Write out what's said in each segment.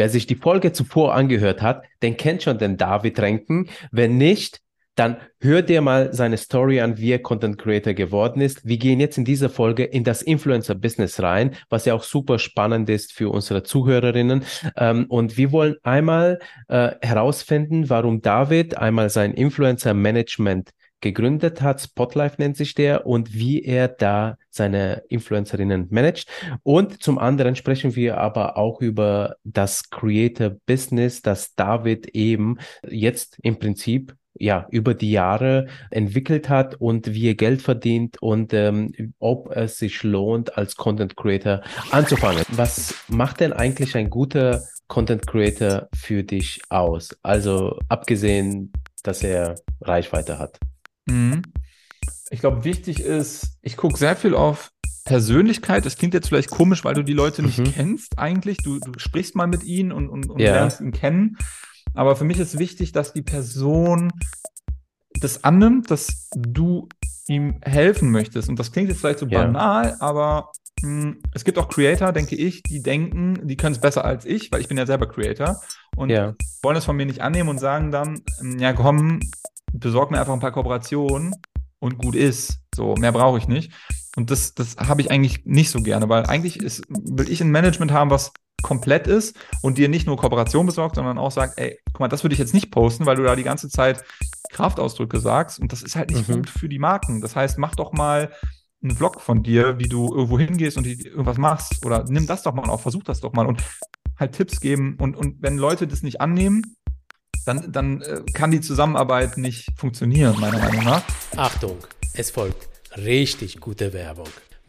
Wer sich die Folge zuvor angehört hat, den kennt schon den David Renken. Wenn nicht, dann hör dir mal seine Story an, wie er Content Creator geworden ist. Wir gehen jetzt in dieser Folge in das Influencer Business rein, was ja auch super spannend ist für unsere Zuhörerinnen. Ähm, und wir wollen einmal äh, herausfinden, warum David einmal sein Influencer Management gegründet hat. Spotlife nennt sich der und wie er da seine Influencerinnen managt. Und zum anderen sprechen wir aber auch über das Creator Business, das David eben jetzt im Prinzip ja, über die Jahre entwickelt hat und wie er Geld verdient und ähm, ob es sich lohnt, als Content Creator anzufangen. Was macht denn eigentlich ein guter Content Creator für dich aus? Also abgesehen, dass er Reichweite hat. Mhm. Ich glaube, wichtig ist, ich gucke sehr viel auf Persönlichkeit. Das klingt jetzt vielleicht komisch, weil du die Leute nicht mhm. kennst eigentlich. Du, du sprichst mal mit ihnen und, und, und ja. lernst ihn kennen. Aber für mich ist wichtig, dass die Person das annimmt, dass du ihm helfen möchtest. Und das klingt jetzt vielleicht so ja. banal, aber mh, hm, es gibt auch Creator, denke ich, die denken, die können es besser als ich, weil ich bin ja selber Creator und ja. wollen es von mir nicht annehmen und sagen dann, hm, ja komm, besorg mir einfach ein paar Kooperationen und gut ist. So, mehr brauche ich nicht. Und das, das habe ich eigentlich nicht so gerne, weil eigentlich ist, will ich ein Management haben, was komplett ist und dir nicht nur Kooperation besorgt, sondern auch sagt, ey, guck mal, das würde ich jetzt nicht posten, weil du da die ganze Zeit Kraftausdrücke sagst und das ist halt nicht mhm. gut für die Marken. Das heißt, mach doch mal einen Vlog von dir, wie du irgendwo hingehst und irgendwas machst oder nimm das doch mal auf, versuch das doch mal und halt Tipps geben und, und wenn Leute das nicht annehmen, dann, dann äh, kann die Zusammenarbeit nicht funktionieren, meiner Meinung nach. Achtung, es folgt richtig gute Werbung.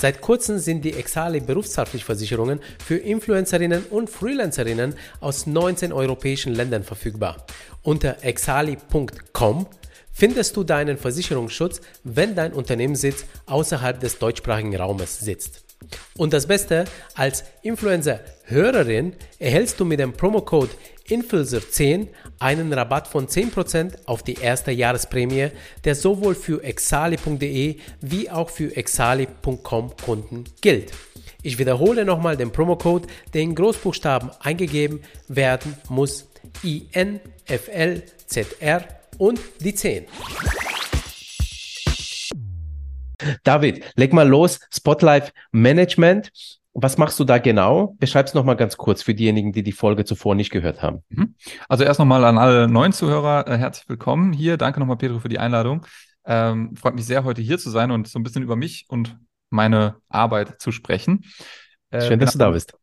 Seit kurzem sind die Exali Berufshaftpflichtversicherungen für Influencerinnen und Freelancerinnen aus 19 europäischen Ländern verfügbar. Unter exali.com findest du deinen Versicherungsschutz, wenn dein Unternehmenssitz außerhalb des deutschsprachigen Raumes sitzt. Und das Beste, als Influencer-Hörerin erhältst du mit dem Promocode Influencer10 einen Rabatt von 10% auf die erste Jahresprämie, der sowohl für exali.de wie auch für exali.com Kunden gilt. Ich wiederhole nochmal den Promocode, der in Großbuchstaben eingegeben werden muss. INFLZR und die 10. David, leg mal los. Spotlight Management. Was machst du da genau? Beschreib es nochmal ganz kurz für diejenigen, die die Folge zuvor nicht gehört haben. Mhm. Also erst nochmal an alle neuen Zuhörer äh, herzlich willkommen hier. Danke nochmal, Pedro, für die Einladung. Ähm, freut mich sehr, heute hier zu sein und so ein bisschen über mich und meine Arbeit zu sprechen. Äh, Schön, dass genau. du da bist.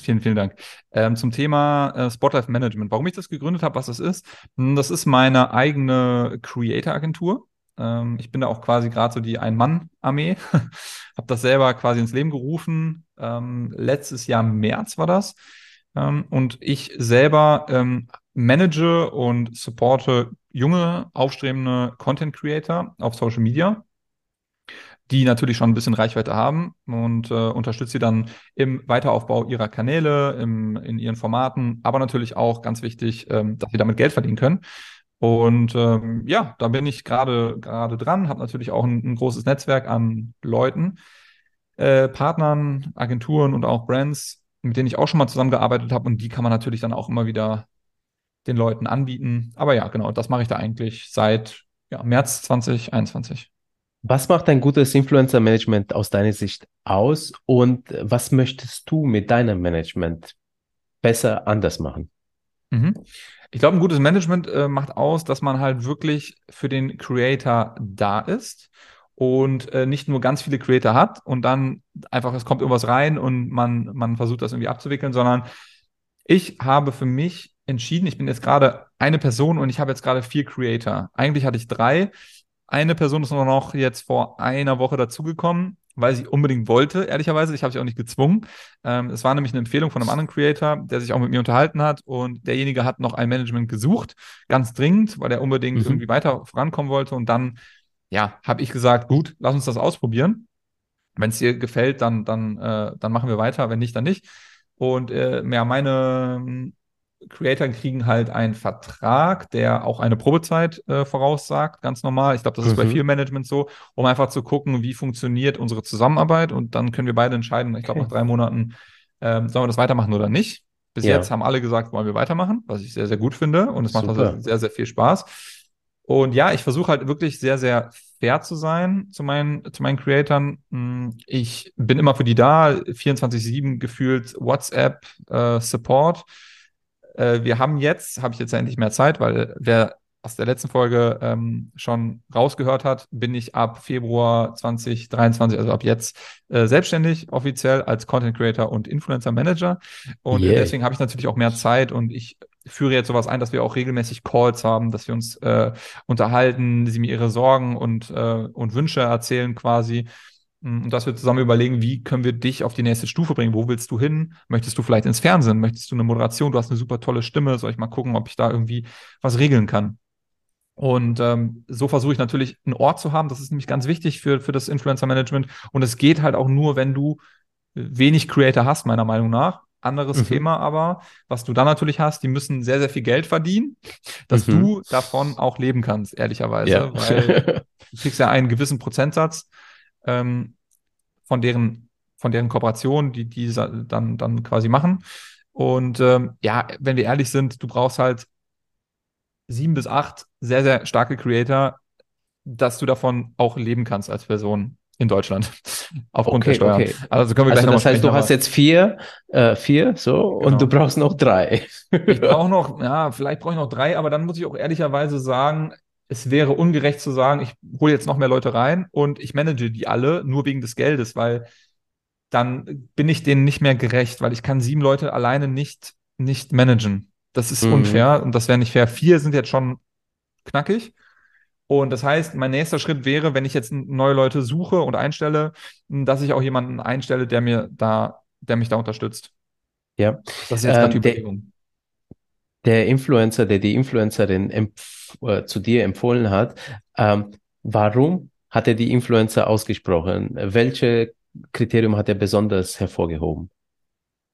Vielen, vielen Dank. Ähm, zum Thema äh, Spotlight Management. Warum ich das gegründet habe, was das ist? Hm, das ist meine eigene Creator-Agentur. Ähm, ich bin da auch quasi gerade so die Ein-Mann-Armee. habe das selber quasi ins Leben gerufen. Ähm, letztes Jahr März war das. Ähm, und ich selber ähm, manage und supporte junge, aufstrebende Content Creator auf Social Media die natürlich schon ein bisschen Reichweite haben und äh, unterstütze sie dann im Weiteraufbau ihrer Kanäle, im, in ihren Formaten, aber natürlich auch ganz wichtig, ähm, dass sie damit Geld verdienen können. Und ähm, ja, da bin ich gerade gerade dran, habe natürlich auch ein, ein, großes Netzwerk an Leuten, äh, Partnern, Agenturen und auch Brands, mit denen ich auch schon mal zusammengearbeitet habe und die kann man natürlich dann auch immer wieder den Leuten anbieten. Aber ja, genau, das mache ich da eigentlich seit ja, März 2021. Was macht ein gutes Influencer-Management aus deiner Sicht aus und was möchtest du mit deinem Management besser anders machen? Mhm. Ich glaube, ein gutes Management äh, macht aus, dass man halt wirklich für den Creator da ist und äh, nicht nur ganz viele Creator hat und dann einfach, es kommt irgendwas rein und man, man versucht das irgendwie abzuwickeln, sondern ich habe für mich entschieden, ich bin jetzt gerade eine Person und ich habe jetzt gerade vier Creator. Eigentlich hatte ich drei. Eine Person ist nur noch jetzt vor einer Woche dazugekommen weil sie unbedingt wollte, ehrlicherweise. Ich habe sie auch nicht gezwungen. Ähm, es war nämlich eine Empfehlung von einem anderen Creator, der sich auch mit mir unterhalten hat und derjenige hat noch ein Management gesucht, ganz dringend, weil er unbedingt mhm. irgendwie weiter vorankommen wollte. Und dann, ja, habe ich gesagt, gut, lass uns das ausprobieren. Wenn es dir gefällt, dann, dann, äh, dann machen wir weiter. Wenn nicht, dann nicht. Und äh, ja, meine Creator kriegen halt einen Vertrag, der auch eine Probezeit äh, voraussagt, ganz normal. Ich glaube, das ist bei mhm. vielen Management so, um einfach zu gucken, wie funktioniert unsere Zusammenarbeit und dann können wir beide entscheiden. Ich glaube, okay. nach drei Monaten ähm, sollen wir das weitermachen oder nicht. Bis ja. jetzt haben alle gesagt, wollen wir weitermachen, was ich sehr, sehr gut finde und es macht also sehr, sehr viel Spaß. Und ja, ich versuche halt wirklich sehr, sehr fair zu sein zu meinen, zu meinen Creatoren. Hm, ich bin immer für die da, 24-7 gefühlt WhatsApp, äh, Support. Äh, wir haben jetzt, habe ich jetzt endlich mehr Zeit, weil wer aus der letzten Folge ähm, schon rausgehört hat, bin ich ab Februar 2023, also ab jetzt, äh, selbstständig offiziell als Content Creator und Influencer Manager. Und yeah. deswegen habe ich natürlich auch mehr Zeit und ich führe jetzt sowas ein, dass wir auch regelmäßig Calls haben, dass wir uns äh, unterhalten, sie mir ihre Sorgen und, äh, und Wünsche erzählen quasi. Mm, und dass wir zusammen überlegen, wie können wir dich auf die nächste Stufe bringen? Wo willst du hin? Möchtest du vielleicht ins Fernsehen? Möchtest du eine Moderation? Du hast eine super tolle Stimme. Soll ich mal gucken, ob ich da irgendwie was regeln kann? Und ähm, so versuche ich natürlich einen Ort zu haben. Das ist nämlich ganz wichtig für, für das Influencer-Management. Und es geht halt auch nur, wenn du wenig Creator hast, meiner Meinung nach. Anderes mhm. Thema aber, was du dann natürlich hast, die müssen sehr, sehr viel Geld verdienen, dass mhm. du davon auch leben kannst, ehrlicherweise. Ja. Weil du kriegst ja einen gewissen Prozentsatz ähm, von deren von deren Kooperation, die die dann dann quasi machen. Und ähm, ja, wenn wir ehrlich sind, du brauchst halt sieben bis acht sehr sehr starke Creator, dass du davon auch leben kannst als Person in Deutschland aufgrund okay, der Steuern. Okay. Also können wir gleich also das heißt, du hast jetzt vier, äh, vier, so genau. und du brauchst noch drei. ich brauche noch, ja, vielleicht brauche ich noch drei, aber dann muss ich auch ehrlicherweise sagen, es wäre ungerecht zu sagen, ich hole jetzt noch mehr Leute rein und ich manage die alle nur wegen des Geldes, weil dann bin ich denen nicht mehr gerecht, weil ich kann sieben Leute alleine nicht, nicht managen. Das ist mhm. unfair und das wäre nicht fair. Vier sind jetzt schon knackig. Und das heißt, mein nächster Schritt wäre, wenn ich jetzt neue Leute suche und einstelle, dass ich auch jemanden einstelle, der mir da, der mich da unterstützt. Ja. Das ist jetzt ähm, die Überlegung der Influencer, der die Influencerin äh, zu dir empfohlen hat, ähm, warum hat er die Influencer ausgesprochen? Welche Kriterium hat er besonders hervorgehoben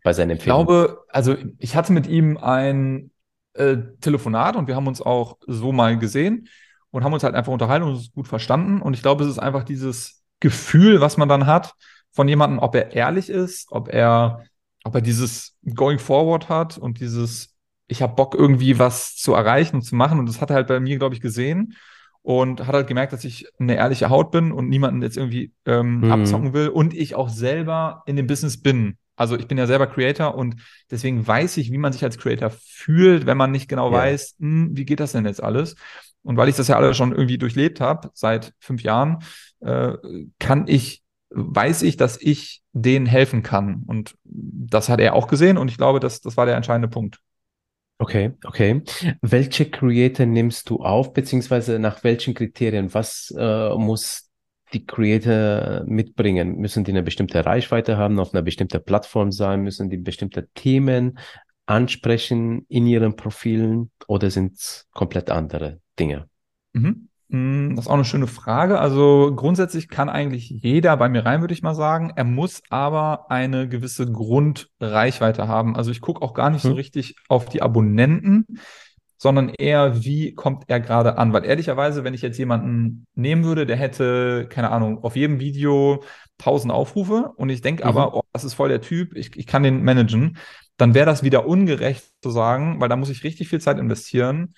bei seinen Empfehlungen? Ich glaube, also ich hatte mit ihm ein äh, Telefonat und wir haben uns auch so mal gesehen und haben uns halt einfach unterhalten und uns gut verstanden. Und ich glaube, es ist einfach dieses Gefühl, was man dann hat von jemandem, ob er ehrlich ist, ob er, ob er dieses Going Forward hat und dieses ich habe Bock, irgendwie was zu erreichen und zu machen. Und das hat er halt bei mir, glaube ich, gesehen und hat halt gemerkt, dass ich eine ehrliche Haut bin und niemanden jetzt irgendwie ähm, mhm. abzocken will und ich auch selber in dem Business bin. Also ich bin ja selber Creator und deswegen weiß ich, wie man sich als Creator fühlt, wenn man nicht genau ja. weiß, hm, wie geht das denn jetzt alles? Und weil ich das ja alle schon irgendwie durchlebt habe, seit fünf Jahren, äh, kann ich, weiß ich, dass ich denen helfen kann. Und das hat er auch gesehen und ich glaube, das, das war der entscheidende Punkt. Okay, okay. Welche Creator nimmst du auf, beziehungsweise nach welchen Kriterien? Was äh, muss die Creator mitbringen? Müssen die eine bestimmte Reichweite haben, auf einer bestimmten Plattform sein? Müssen die bestimmte Themen ansprechen in ihren Profilen oder sind es komplett andere Dinge? Mhm. Hm, das ist auch eine schöne Frage. Also grundsätzlich kann eigentlich jeder bei mir rein, würde ich mal sagen. Er muss aber eine gewisse Grundreichweite haben. Also ich gucke auch gar nicht so richtig auf die Abonnenten, sondern eher, wie kommt er gerade an? Weil ehrlicherweise, wenn ich jetzt jemanden nehmen würde, der hätte, keine Ahnung, auf jedem Video 1000 Aufrufe und ich denke mhm. aber, oh, das ist voll der Typ, ich, ich kann den managen, dann wäre das wieder ungerecht zu sagen, weil da muss ich richtig viel Zeit investieren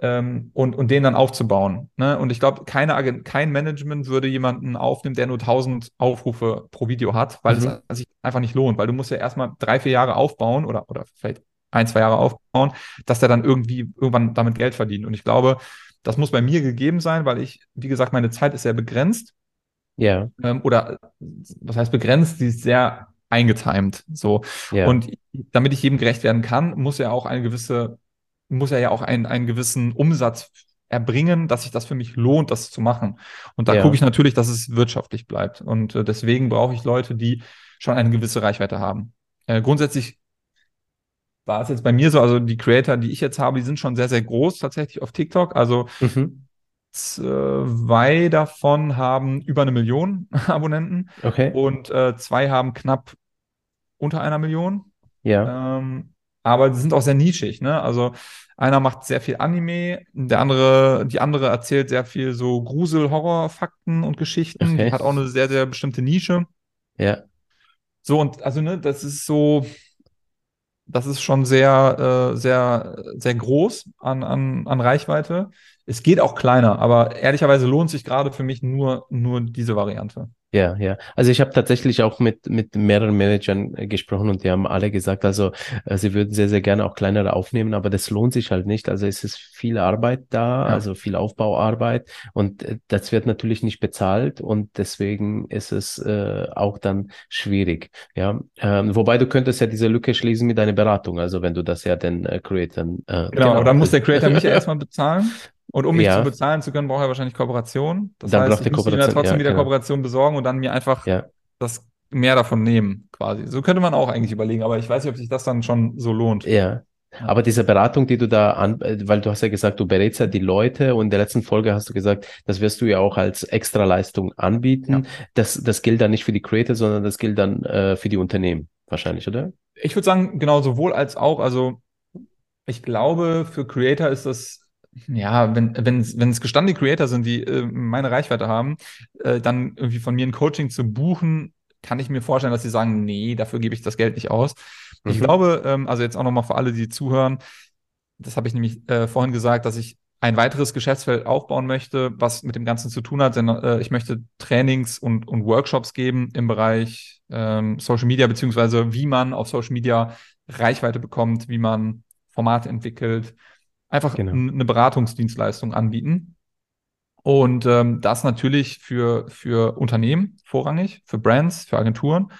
ähm, und, und den dann aufzubauen. Ne? Und ich glaube, keine kein Management würde jemanden aufnehmen, der nur 1000 Aufrufe pro Video hat, weil mhm. es sich einfach nicht lohnt, weil du musst ja erstmal drei, vier Jahre aufbauen oder, oder vielleicht ein, zwei Jahre aufbauen, dass der dann irgendwie irgendwann damit Geld verdient. Und ich glaube, das muss bei mir gegeben sein, weil ich, wie gesagt, meine Zeit ist sehr begrenzt. Ja. Ähm, oder was heißt begrenzt? Sie ist sehr eingetimed. So. Ja. Und damit ich jedem gerecht werden kann, muss ja auch eine gewisse muss er ja auch einen, einen gewissen Umsatz erbringen, dass sich das für mich lohnt, das zu machen. Und da ja. gucke ich natürlich, dass es wirtschaftlich bleibt. Und äh, deswegen brauche ich Leute, die schon eine gewisse Reichweite haben. Äh, grundsätzlich war es jetzt bei mir so, also die Creator, die ich jetzt habe, die sind schon sehr, sehr groß tatsächlich auf TikTok. Also mhm. zwei davon haben über eine Million Abonnenten okay. und äh, zwei haben knapp unter einer Million. Ja. Ähm, aber die sind auch sehr nischig, ne? Also einer macht sehr viel Anime, der andere, die andere erzählt sehr viel so Grusel, Horror, Fakten und Geschichten. Okay. Die hat auch eine sehr, sehr bestimmte Nische. Ja. So, und also, ne, das ist so, das ist schon sehr, äh, sehr, sehr groß an, an, an Reichweite. Es geht auch kleiner, aber ehrlicherweise lohnt sich gerade für mich nur, nur diese Variante. Ja, ja. Also ich habe tatsächlich auch mit, mit mehreren Managern äh, gesprochen und die haben alle gesagt, also äh, sie würden sehr, sehr gerne auch kleinere aufnehmen, aber das lohnt sich halt nicht. Also es ist viel Arbeit da, ja. also viel Aufbauarbeit und äh, das wird natürlich nicht bezahlt und deswegen ist es äh, auch dann schwierig. Ja, ähm, wobei du könntest ja diese Lücke schließen mit deiner Beratung, also wenn du das ja den äh, Creatoren. Äh, genau, genau, dann muss der Creator mich ja erstmal bezahlen. Und um mich ja. zu bezahlen zu können, braucht er wahrscheinlich Kooperation. Das dann heißt, ich muss ja trotzdem ja, wieder genau. Kooperation besorgen und dann mir einfach ja. das mehr davon nehmen, quasi. So könnte man auch eigentlich überlegen, aber ich weiß nicht, ob sich das dann schon so lohnt. Ja. Aber diese Beratung, die du da an, weil du hast ja gesagt, du berätst ja die Leute und in der letzten Folge hast du gesagt, das wirst du ja auch als Extraleistung anbieten. Ja. Das, das gilt dann nicht für die Creator, sondern das gilt dann äh, für die Unternehmen wahrscheinlich, oder? Ich würde sagen, genau sowohl als auch. Also ich glaube, für Creator ist das ja, wenn wenn wenn es gestandene Creator sind, die äh, meine Reichweite haben, äh, dann irgendwie von mir ein Coaching zu buchen, kann ich mir vorstellen, dass sie sagen, nee, dafür gebe ich das Geld nicht aus. Mhm. Ich glaube, ähm, also jetzt auch nochmal für alle, die zuhören, das habe ich nämlich äh, vorhin gesagt, dass ich ein weiteres Geschäftsfeld aufbauen möchte, was mit dem Ganzen zu tun hat. Denn äh, ich möchte Trainings und, und Workshops geben im Bereich ähm, Social Media, beziehungsweise wie man auf Social Media Reichweite bekommt, wie man Formate entwickelt, einfach genau. eine Beratungsdienstleistung anbieten. Und ähm, das natürlich für, für Unternehmen vorrangig, für Brands, für Agenturen,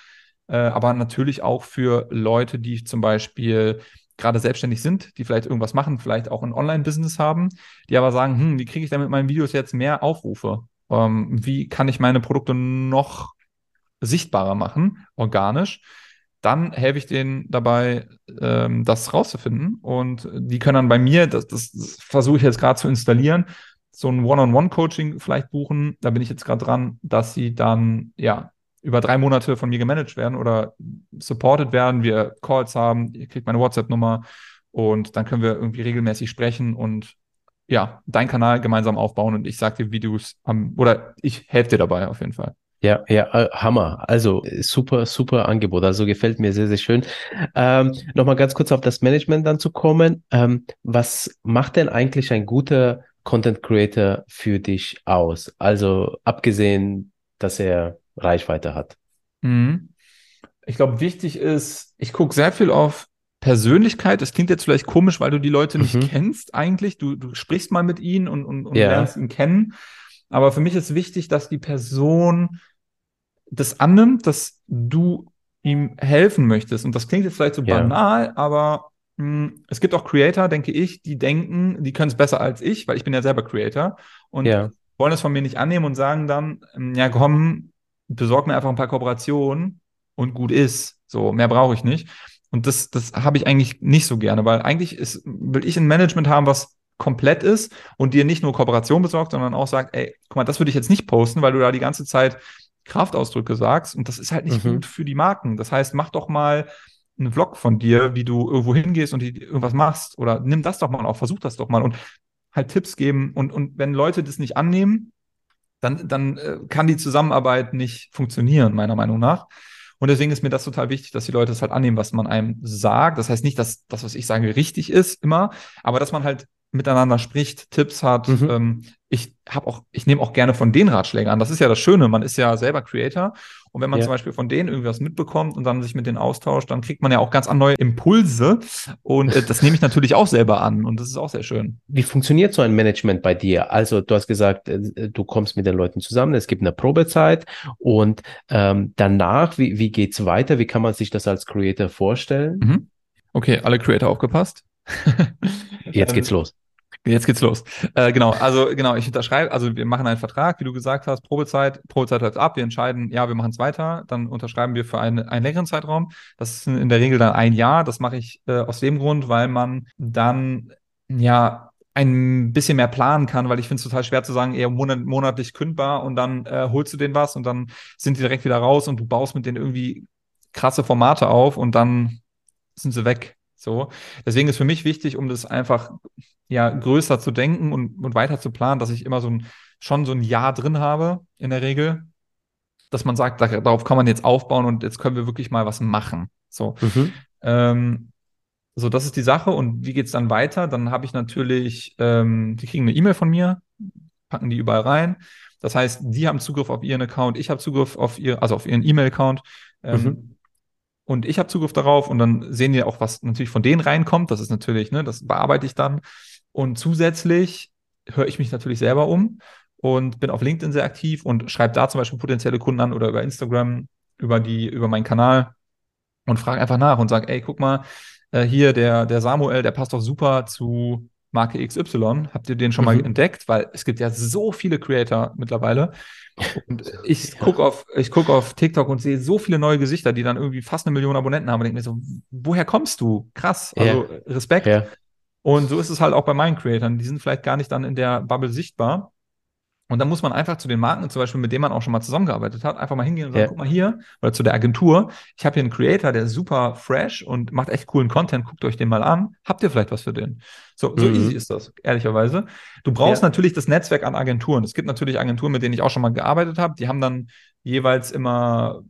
äh, aber natürlich auch für Leute, die zum Beispiel gerade selbstständig sind, die vielleicht irgendwas machen, vielleicht auch ein Online-Business haben, die aber sagen, hm, wie kriege ich denn mit meinen Videos jetzt mehr Aufrufe? Ähm, wie kann ich meine Produkte noch sichtbarer machen, organisch? Dann helfe ich denen dabei, ähm, das rauszufinden. Und die können dann bei mir, das, das, das versuche ich jetzt gerade zu installieren, so ein One-on-One-Coaching vielleicht buchen. Da bin ich jetzt gerade dran, dass sie dann ja über drei Monate von mir gemanagt werden oder supported werden. Wir Calls haben, ihr kriegt meine WhatsApp-Nummer und dann können wir irgendwie regelmäßig sprechen und ja, deinen Kanal gemeinsam aufbauen und ich sage dir, wie du es oder ich helfe dir dabei auf jeden Fall. Ja, ja, äh, Hammer. Also super, super Angebot. Also gefällt mir sehr, sehr schön. Ähm, Nochmal ganz kurz auf das Management dann zu kommen. Ähm, was macht denn eigentlich ein guter Content Creator für dich aus? Also abgesehen, dass er Reichweite hat. Mhm. Ich glaube, wichtig ist, ich gucke sehr viel auf Persönlichkeit. Das klingt jetzt vielleicht komisch, weil du die Leute nicht mhm. kennst eigentlich. Du, du sprichst mal mit ihnen und, und, und ja. lernst ihn kennen. Aber für mich ist wichtig, dass die Person das annimmt, dass du ihm helfen möchtest. Und das klingt jetzt vielleicht so ja. banal, aber mh, hm, es gibt auch Creator, denke ich, die denken, die können es besser als ich, weil ich bin ja selber Creator und ja. wollen es von mir nicht annehmen und sagen dann, hm, ja komm, besorg mir einfach ein paar Kooperationen und gut ist. So, mehr brauche ich nicht. Und das, das habe ich eigentlich nicht so gerne, weil eigentlich ist, will ich ein Management haben, was komplett ist und dir nicht nur Kooperation besorgt, sondern auch sagt, ey, guck mal, das würde ich jetzt nicht posten, weil du da die ganze Zeit Kraftausdrücke sagst und das ist halt nicht mhm. gut für die Marken. Das heißt, mach doch mal einen Vlog von dir, wie du irgendwo hingehst und irgendwas machst oder nimm das doch mal auf, versuch das doch mal und halt Tipps geben und, und wenn Leute das nicht annehmen, dann, dann äh, kann die Zusammenarbeit nicht funktionieren, meiner Meinung nach. Und deswegen ist mir das total wichtig, dass die Leute das halt annehmen, was man einem sagt. Das heißt nicht, dass das, was ich sage, richtig ist immer, aber dass man halt miteinander spricht, Tipps hat. Mhm. Ähm, ich habe auch, ich nehme auch gerne von den Ratschlägen an. Das ist ja das Schöne. Man ist ja selber Creator. Und wenn man ja. zum Beispiel von denen irgendwas mitbekommt und dann sich mit denen austauscht, dann kriegt man ja auch ganz neue Impulse. Und äh, das nehme ich natürlich auch selber an. Und das ist auch sehr schön. Wie funktioniert so ein Management bei dir? Also du hast gesagt, äh, du kommst mit den Leuten zusammen. Es gibt eine Probezeit. Und ähm, danach, wie, wie geht's weiter? Wie kann man sich das als Creator vorstellen? Mhm. Okay, alle Creator aufgepasst. Jetzt geht's ähm, los. Jetzt geht's los. Äh, genau, also genau, ich unterschreibe, also wir machen einen Vertrag, wie du gesagt hast, Probezeit, Probezeit läuft ab, wir entscheiden, ja, wir machen es weiter, dann unterschreiben wir für einen, einen längeren Zeitraum. Das ist in der Regel dann ein Jahr. Das mache ich äh, aus dem Grund, weil man dann ja ein bisschen mehr planen kann, weil ich finde es total schwer zu sagen, eher monat monatlich kündbar und dann äh, holst du denen was und dann sind die direkt wieder raus und du baust mit denen irgendwie krasse Formate auf und dann sind sie weg. So. Deswegen ist für mich wichtig, um das einfach ja größer zu denken und, und weiter zu planen, dass ich immer so ein, schon so ein Jahr drin habe, in der Regel, dass man sagt, darauf kann man jetzt aufbauen und jetzt können wir wirklich mal was machen. So. Mhm. Ähm, so, das ist die Sache. Und wie geht es dann weiter? Dann habe ich natürlich, ähm, die kriegen eine E-Mail von mir, packen die überall rein. Das heißt, die haben Zugriff auf ihren Account, ich habe Zugriff auf ihr, also auf ihren E-Mail-Account. Ähm, mhm. Und ich habe Zugriff darauf und dann sehen die auch, was natürlich von denen reinkommt. Das ist natürlich, ne, das bearbeite ich dann. Und zusätzlich höre ich mich natürlich selber um und bin auf LinkedIn sehr aktiv und schreibe da zum Beispiel potenzielle Kunden an oder über Instagram, über die, über meinen Kanal und frage einfach nach und sage, ey, guck mal, äh, hier der, der Samuel, der passt doch super zu Marke XY. Habt ihr den schon mhm. mal entdeckt? Weil es gibt ja so viele Creator mittlerweile. Und ich ja. gucke auf, ich guck auf TikTok und sehe so viele neue Gesichter, die dann irgendwie fast eine Million Abonnenten haben und denke mir so, woher kommst du? Krass. Also ja. Respekt. Ja. Und so ist es halt auch bei meinen Creatoren. Die sind vielleicht gar nicht dann in der Bubble sichtbar. Und dann muss man einfach zu den Marken, zum Beispiel, mit denen man auch schon mal zusammengearbeitet hat, einfach mal hingehen und sagen, ja. guck mal hier, oder zu der Agentur, ich habe hier einen Creator, der ist super fresh und macht echt coolen Content, guckt euch den mal an. Habt ihr vielleicht was für den? So, so mhm. easy ist das, ehrlicherweise. Du brauchst ja. natürlich das Netzwerk an Agenturen. Es gibt natürlich Agenturen, mit denen ich auch schon mal gearbeitet habe, die haben dann jeweils immer,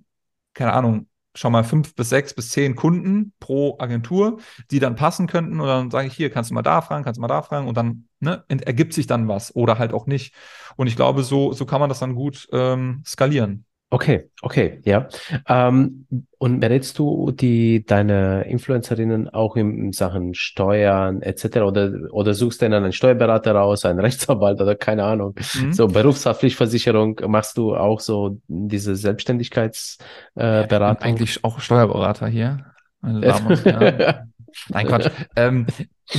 keine Ahnung, schon mal fünf bis sechs bis zehn Kunden pro Agentur, die dann passen könnten. Und dann sage ich, hier, kannst du mal da fragen, kannst du mal da fragen. Und dann ne, ergibt sich dann was oder halt auch nicht. Und ich glaube, so, so kann man das dann gut ähm, skalieren. Okay, okay, ja. Ähm, und berätst du die deine Influencerinnen auch in Sachen Steuern etc. oder oder suchst du dann einen Steuerberater raus, einen Rechtsanwalt oder keine Ahnung, mhm. so Berufshaftpflichtversicherung machst du auch so diese Selbstständigkeitsberatung? Äh, eigentlich auch Steuerberater hier. Also damals, ja. Nein, Quatsch. ähm,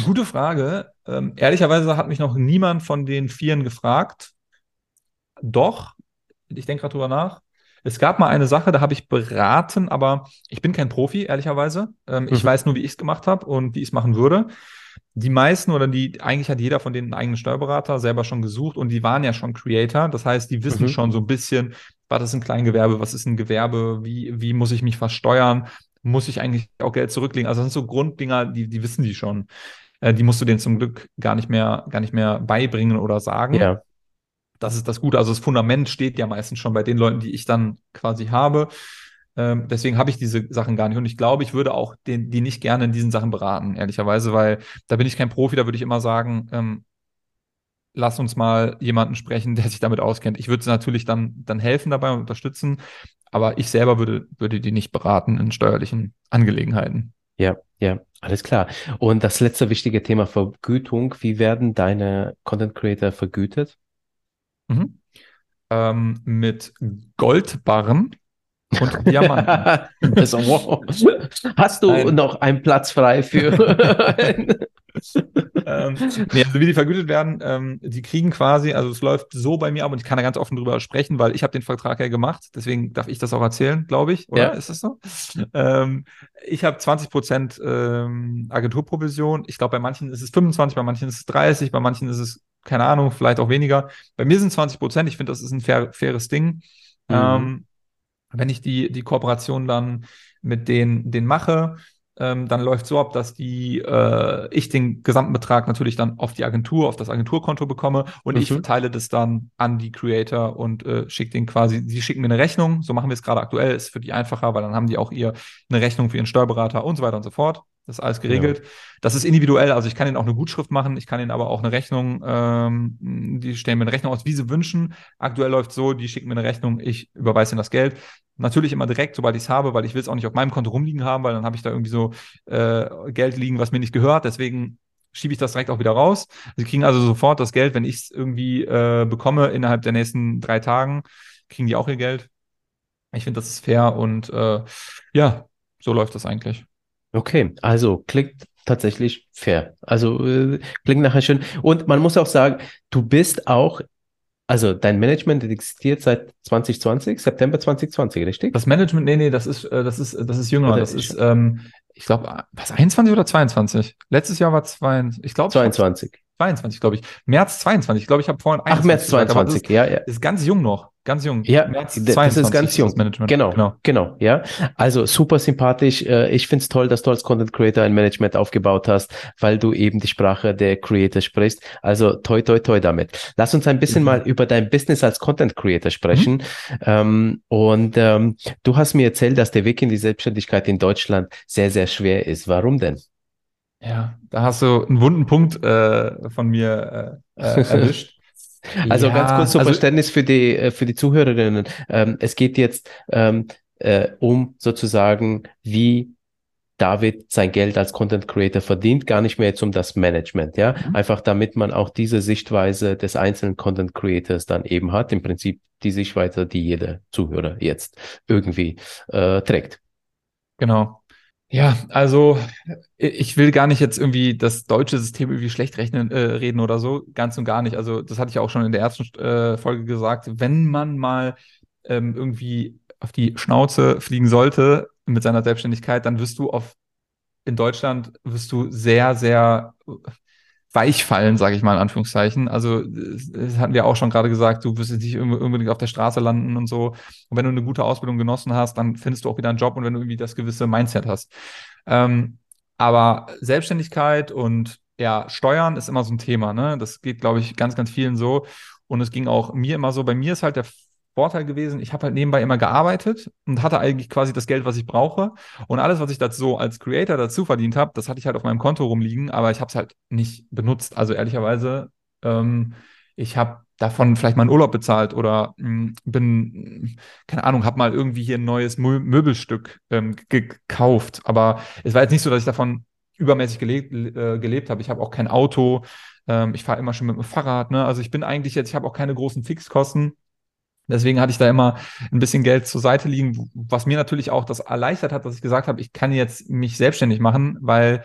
gute Frage. Ähm, ehrlicherweise hat mich noch niemand von den Vieren gefragt. Doch, ich denke gerade drüber nach. Es gab mal eine Sache, da habe ich beraten, aber ich bin kein Profi, ehrlicherweise. Ähm, mhm. Ich weiß nur, wie ich es gemacht habe und wie ich es machen würde. Die meisten oder die, eigentlich hat jeder von denen einen eigenen Steuerberater selber schon gesucht und die waren ja schon Creator. Das heißt, die wissen mhm. schon so ein bisschen, was ist ein Kleingewerbe, was ist ein Gewerbe, wie, wie muss ich mich versteuern, muss ich eigentlich auch Geld zurücklegen. Also das sind so Grunddinger, die, die wissen die schon. Äh, die musst du denen zum Glück gar nicht mehr, gar nicht mehr beibringen oder sagen. Ja das ist das Gute. Also das Fundament steht ja meistens schon bei den Leuten, die ich dann quasi habe. Ähm, deswegen habe ich diese Sachen gar nicht. Und ich glaube, ich würde auch den, die nicht gerne in diesen Sachen beraten, ehrlicherweise, weil da bin ich kein Profi, da würde ich immer sagen, ähm, lass uns mal jemanden sprechen, der sich damit auskennt. Ich würde natürlich dann, dann helfen dabei und unterstützen, aber ich selber würde, würde die nicht beraten in steuerlichen Angelegenheiten. Ja, ja, alles klar. Und das letzte wichtige Thema Vergütung. Wie werden deine Content Creator vergütet? Mhm. Ähm, mit Goldbarren und Diamanten. also, wow. Hast du Nein. noch einen Platz frei für? ähm, nee, also wie die vergütet werden, ähm, die kriegen quasi, also es läuft so bei mir ab und ich kann da ganz offen drüber sprechen, weil ich habe den Vertrag ja gemacht, deswegen darf ich das auch erzählen, glaube ich, oder ja. ist das so? Ähm, ich habe 20 Prozent ähm, Agenturprovision, ich glaube bei manchen ist es 25, bei manchen ist es 30, bei manchen ist es keine Ahnung, vielleicht auch weniger. Bei mir sind 20 Prozent. Ich finde, das ist ein fair, faires Ding. Mhm. Ähm, wenn ich die, die Kooperation dann mit denen, denen mache, ähm, dann läuft so ab, dass die, äh, ich den gesamten Betrag natürlich dann auf die Agentur, auf das Agenturkonto bekomme und mhm. ich verteile das dann an die Creator und äh, schicke den quasi, die schicken mir eine Rechnung, so machen wir es gerade aktuell, ist für die einfacher, weil dann haben die auch ihr eine Rechnung für ihren Steuerberater und so weiter und so fort. Das ist alles geregelt. Ja. Das ist individuell. Also ich kann ihnen auch eine Gutschrift machen. Ich kann ihnen aber auch eine Rechnung, ähm, die stellen mir eine Rechnung aus, wie sie wünschen. Aktuell läuft so, die schicken mir eine Rechnung, ich überweise ihnen das Geld. Natürlich immer direkt, sobald ich es habe, weil ich will es auch nicht auf meinem Konto rumliegen haben, weil dann habe ich da irgendwie so äh, Geld liegen, was mir nicht gehört. Deswegen schiebe ich das direkt auch wieder raus. Sie kriegen also sofort das Geld, wenn ich es irgendwie äh, bekomme innerhalb der nächsten drei Tagen, kriegen die auch ihr Geld. Ich finde, das ist fair und äh, ja, so läuft das eigentlich. Okay, also klickt tatsächlich fair. Also äh, klingt nachher schön. Und man muss auch sagen, du bist auch also dein Management existiert seit 2020, September 2020, richtig? Das Management, nee, nee, das ist, äh, das ist, das ist jünger. Oder das ist, ähm, ich glaube, was 21 oder 22? Letztes Jahr war 22, ich glaube 22. 22, glaube ich. März 22. Ich glaube, ich habe vorhin Ach, März 22, gesagt, ja, ja. Ist ganz jung noch. Ganz jung. Ja, März das ist ganz jung. Management. Genau, genau, genau, ja. Also super sympathisch. Äh, ich finde es toll, dass du als Content Creator ein Management aufgebaut hast, weil du eben die Sprache der Creator sprichst. Also toi, toi, toi damit. Lass uns ein bisschen mhm. mal über dein Business als Content Creator sprechen. Mhm. Ähm, und ähm, du hast mir erzählt, dass der Weg in die Selbstständigkeit in Deutschland sehr, sehr schwer ist. Warum denn? Ja, da hast du einen wunden Punkt äh, von mir äh, äh, erwischt. Also ja, ganz kurz zum also, Verständnis für die, äh, für die Zuhörerinnen. Ähm, es geht jetzt ähm, äh, um sozusagen, wie David sein Geld als Content Creator verdient, gar nicht mehr jetzt um das Management, ja. Mhm. Einfach damit man auch diese Sichtweise des einzelnen Content Creators dann eben hat. Im Prinzip die Sichtweise, die jeder Zuhörer jetzt irgendwie äh, trägt. Genau. Ja, also ich will gar nicht jetzt irgendwie das deutsche System irgendwie schlecht rechnen, äh, reden oder so, ganz und gar nicht. Also das hatte ich auch schon in der ersten äh, Folge gesagt. Wenn man mal ähm, irgendwie auf die Schnauze fliegen sollte mit seiner Selbstständigkeit, dann wirst du auf in Deutschland wirst du sehr, sehr weichfallen, sage ich mal in Anführungszeichen. Also das hatten wir auch schon gerade gesagt, du wirst jetzt nicht unbedingt auf der Straße landen und so. Und wenn du eine gute Ausbildung genossen hast, dann findest du auch wieder einen Job und wenn du irgendwie das gewisse Mindset hast. Ähm, aber Selbstständigkeit und ja, Steuern ist immer so ein Thema. Ne? Das geht, glaube ich, ganz, ganz vielen so. Und es ging auch mir immer so. Bei mir ist halt der Vorteil gewesen, ich habe halt nebenbei immer gearbeitet und hatte eigentlich quasi das Geld, was ich brauche. Und alles, was ich dazu als Creator dazu verdient habe, das hatte ich halt auf meinem Konto rumliegen, aber ich habe es halt nicht benutzt. Also ehrlicherweise, ähm, ich habe davon vielleicht mal einen Urlaub bezahlt oder mh, hm, bin, keine Ahnung, habe mal irgendwie hier ein neues Mö Möbelstück ähm, gekauft. Aber es war jetzt nicht so, dass ich davon übermäßig gelebt, äh, gelebt habe. Ich habe auch kein Auto. Ähm, ich fahre immer schon mit dem Fahrrad. Ne? Also ich bin eigentlich jetzt, ich habe auch keine großen Fixkosten. Deswegen hatte ich da immer ein bisschen Geld zur Seite liegen, was mir natürlich auch das erleichtert hat, dass ich gesagt habe, ich kann jetzt mich selbstständig machen, weil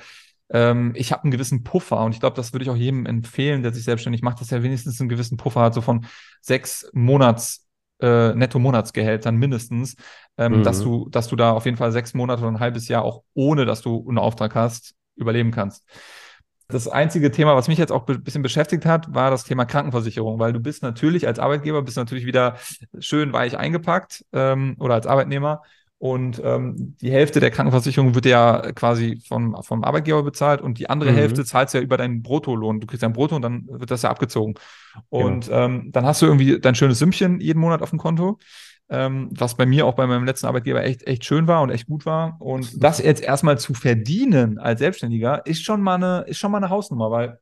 ähm, ich habe einen gewissen Puffer und ich glaube, das würde ich auch jedem empfehlen, der sich selbstständig macht, dass er wenigstens einen gewissen Puffer hat, so von sechs Monats äh, Netto-Monatsgehältern mindestens, ähm, mhm. dass du, dass du da auf jeden Fall sechs Monate oder ein halbes Jahr auch ohne, dass du einen Auftrag hast, überleben kannst. Das einzige Thema, was mich jetzt auch ein bisschen beschäftigt hat, war das Thema Krankenversicherung, weil du bist natürlich als Arbeitgeber, bist natürlich wieder schön weich eingepackt ähm, oder als Arbeitnehmer. Und ähm, die Hälfte der Krankenversicherung wird ja quasi vom, vom Arbeitgeber bezahlt und die andere mhm. Hälfte zahlst du ja über deinen Bruttolohn. Du kriegst dein Brutto und dann wird das ja abgezogen. Und genau. ähm, dann hast du irgendwie dein schönes Sümmchen jeden Monat auf dem Konto ähm, was bei mir auch bei meinem letzten Arbeitgeber echt, echt schön war und echt gut war. Und das jetzt erstmal zu verdienen als Selbstständiger ist schon mal eine, ist schon mal eine Hausnummer, weil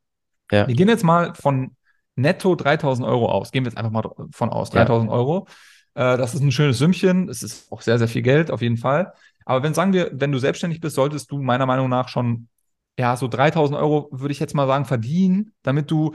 ja. wir gehen jetzt mal von netto 3000 Euro aus. Gehen wir jetzt einfach mal von aus. 3000 ja. Euro. Äh, das ist ein schönes Sümmchen. Es ist auch sehr, sehr viel Geld, auf jeden Fall. Aber wenn, sagen wir, wenn du selbstständig bist, solltest du meiner Meinung nach schon, ja, so 3000 Euro, würde ich jetzt mal sagen, verdienen, damit du,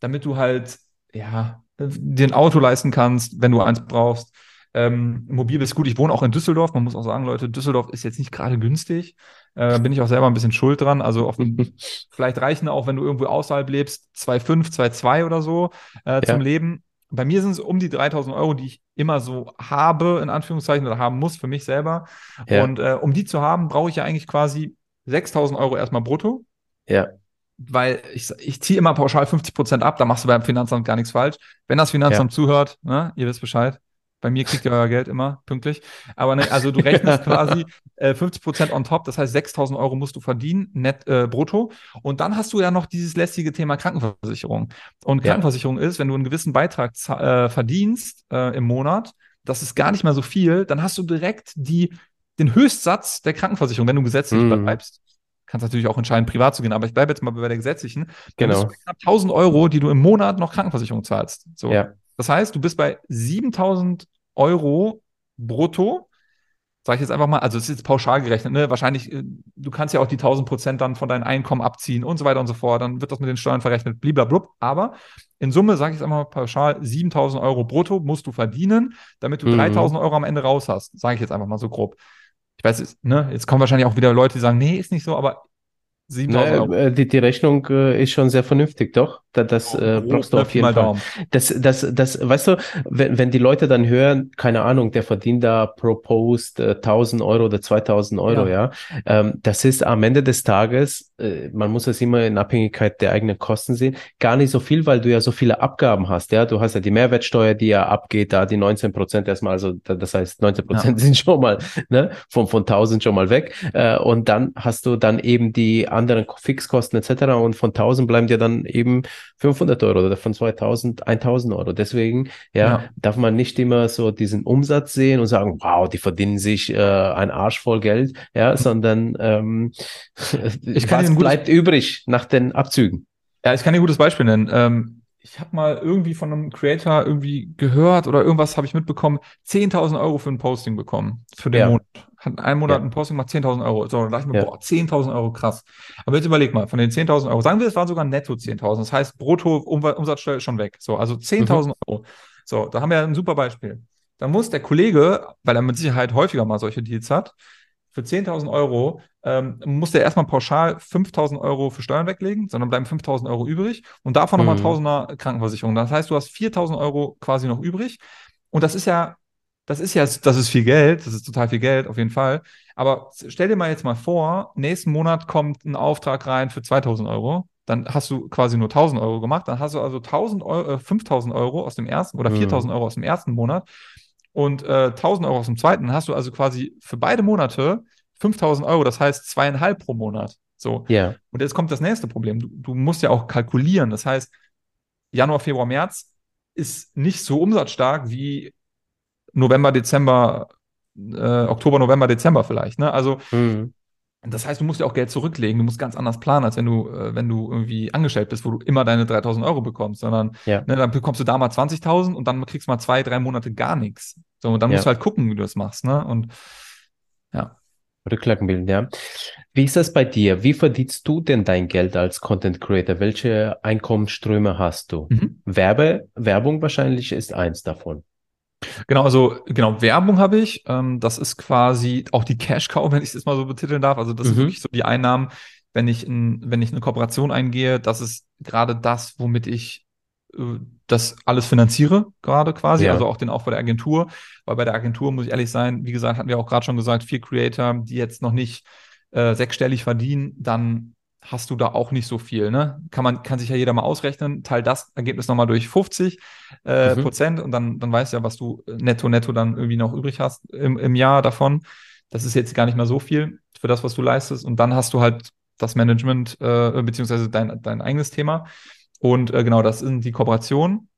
damit du halt, ja, dir ein Auto leisten kannst, wenn du eins brauchst. Ähm, mobil ist gut. Ich wohne auch in Düsseldorf. Man muss auch sagen, Leute, Düsseldorf ist jetzt nicht gerade günstig. Äh, bin ich auch selber ein bisschen schuld dran. Also auf, vielleicht reichen auch, wenn du irgendwo außerhalb lebst, 2,5, 2,2 oder so äh, ja. zum Leben. Bei mir sind es um die 3000 Euro, die ich immer so habe, in Anführungszeichen, oder haben muss für mich selber. Ja. Und äh, um die zu haben, brauche ich ja eigentlich quasi 6000 Euro erstmal brutto. Ja weil ich, ich ziehe immer pauschal 50 Prozent ab, da machst du beim Finanzamt gar nichts falsch. Wenn das Finanzamt ja. zuhört, ne, ihr wisst Bescheid. Bei mir kriegt ihr euer Geld immer pünktlich. Aber ne, also du rechnest quasi äh, 50 Prozent on top, das heißt 6000 Euro musst du verdienen, net äh, brutto. Und dann hast du ja noch dieses lästige Thema Krankenversicherung. Und Krankenversicherung ja. ist, wenn du einen gewissen Beitrag äh, verdienst äh, im Monat, das ist gar nicht mehr so viel, dann hast du direkt die, den Höchstsatz der Krankenversicherung, wenn du gesetzlich mhm. bleibst kannst natürlich auch entscheiden, privat zu gehen, aber ich bleibe jetzt mal bei der gesetzlichen. Genau. Du knapp 1000 Euro, die du im Monat noch Krankenversicherung zahlst. So. Ja. Das heißt, du bist bei 7000 Euro brutto. Sag ich jetzt einfach mal, also es ist jetzt pauschal gerechnet, ne? Wahrscheinlich, äh, du kannst ja auch die 1000 Prozent dann von deinem Einkommen abziehen und so weiter und so fort. Dann wird das mit den Steuern verrechnet, bliblablub. Aber in Summe, sage ich jetzt einfach mal pauschal, 7000 Euro brutto musst du verdienen, damit du mhm. 3000 Euro am Ende raus hast. Sage ich jetzt einfach mal so grob ich weiß, ne, jetzt kommen wahrscheinlich auch wieder Leute, die sagen, nee, ist nicht so, aber 7000 ne, Die, die Rechnung äh, ist schon sehr vernünftig, doch? Das, das oh, äh, brauchst du auf jeden Fall. Daumen. Das, das, das, weißt du, wenn, wenn die Leute dann hören, keine Ahnung, der verdient da pro Post äh, 1000 Euro oder 2000 Euro, ja, ja ähm, das ist am Ende des Tages, äh, man muss es immer in Abhängigkeit der eigenen Kosten sehen, gar nicht so viel, weil du ja so viele Abgaben hast, ja, du hast ja die Mehrwertsteuer, die ja abgeht, da die 19 Prozent erstmal, also das heißt 19 Prozent ja. sind schon mal, ne, von, von 1000 schon mal weg äh, und dann hast du dann eben die anderen Fixkosten etc. und von 1000 bleiben dir dann eben 500 Euro oder von 2000 1000 Euro. Deswegen ja, ja, darf man nicht immer so diesen Umsatz sehen und sagen, wow, die verdienen sich äh, ein Arsch voll Geld, ja, sondern ähm, ich kann was bleibt übrig nach den Abzügen. Ja, ich kann dir ein gutes Beispiel nennen. Ähm, ich habe mal irgendwie von einem Creator irgendwie gehört oder irgendwas habe ich mitbekommen, 10.000 Euro für ein Posting bekommen, für den ja. Monat. Hat einen Monat ja. ein Posting gemacht, 10.000 Euro. So, dann dachte ich mir, ja. boah, 10.000 Euro, krass. Aber jetzt überleg mal, von den 10.000 Euro, sagen wir, es waren sogar netto 10.000. Das heißt, brutto Umsatzsteuer ist schon weg. So, also 10.000 mhm. Euro. So, da haben wir ein super Beispiel. Dann muss der Kollege, weil er mit Sicherheit häufiger mal solche Deals hat, für 10.000 Euro ähm, muss der erstmal pauschal 5.000 Euro für Steuern weglegen, sondern bleiben 5.000 Euro übrig und davon mhm. nochmal Tausender Krankenversicherung. Das heißt, du hast 4.000 Euro quasi noch übrig und das ist ja, das ist ja, das ist viel Geld, das ist total viel Geld auf jeden Fall. Aber stell dir mal jetzt mal vor, nächsten Monat kommt ein Auftrag rein für 2.000 Euro dann hast du quasi nur 1000 Euro gemacht, dann hast du also 1000 Euro, äh, 5000 Euro aus dem ersten oder 4000 mhm. Euro aus dem ersten Monat und äh, 1000 Euro aus dem zweiten, dann hast du also quasi für beide Monate 5000 Euro, das heißt zweieinhalb pro Monat. So. Ja. Und jetzt kommt das nächste Problem. Du, du musst ja auch kalkulieren. Das heißt, Januar, Februar, März ist nicht so umsatzstark wie November, Dezember, äh, Oktober, November, Dezember vielleicht. Ne? Also mhm. das heißt, du musst ja auch Geld zurücklegen. Du musst ganz anders planen, als wenn du, äh, wenn du irgendwie angestellt bist, wo du immer deine 3000 Euro bekommst, sondern ja. ne, dann bekommst du da mal 20.000 und dann kriegst du mal zwei, drei Monate gar nichts. So, und dann ja. musst du halt gucken, wie du das machst. Ne? Und ja. Rücklagen bilden, ja. Wie ist das bei dir? Wie verdienst du denn dein Geld als Content Creator? Welche Einkommensströme hast du? Mhm. Werbe, Werbung wahrscheinlich ist eins davon. Genau, also genau, Werbung habe ich. Ähm, das ist quasi auch die Cash Cow, wenn ich es mal so betiteln darf. Also das mhm. ist wirklich so die Einnahmen, wenn ich, in, wenn ich eine Kooperation eingehe, das ist gerade das, womit ich äh, das alles finanziere, gerade quasi, ja. also auch den Aufbau der Agentur. Weil bei der Agentur muss ich ehrlich sein, wie gesagt, hatten wir auch gerade schon gesagt, vier Creator, die jetzt noch nicht äh, sechsstellig verdienen, dann hast du da auch nicht so viel. Ne? Kann man, kann sich ja jeder mal ausrechnen, teil das Ergebnis nochmal durch 50 äh, mhm. Prozent und dann, dann weißt du ja, was du netto, netto dann irgendwie noch übrig hast im, im Jahr davon. Das ist jetzt gar nicht mehr so viel für das, was du leistest. Und dann hast du halt das Management, äh, beziehungsweise dein, dein eigenes Thema. Und äh, genau, das sind die Kooperationen.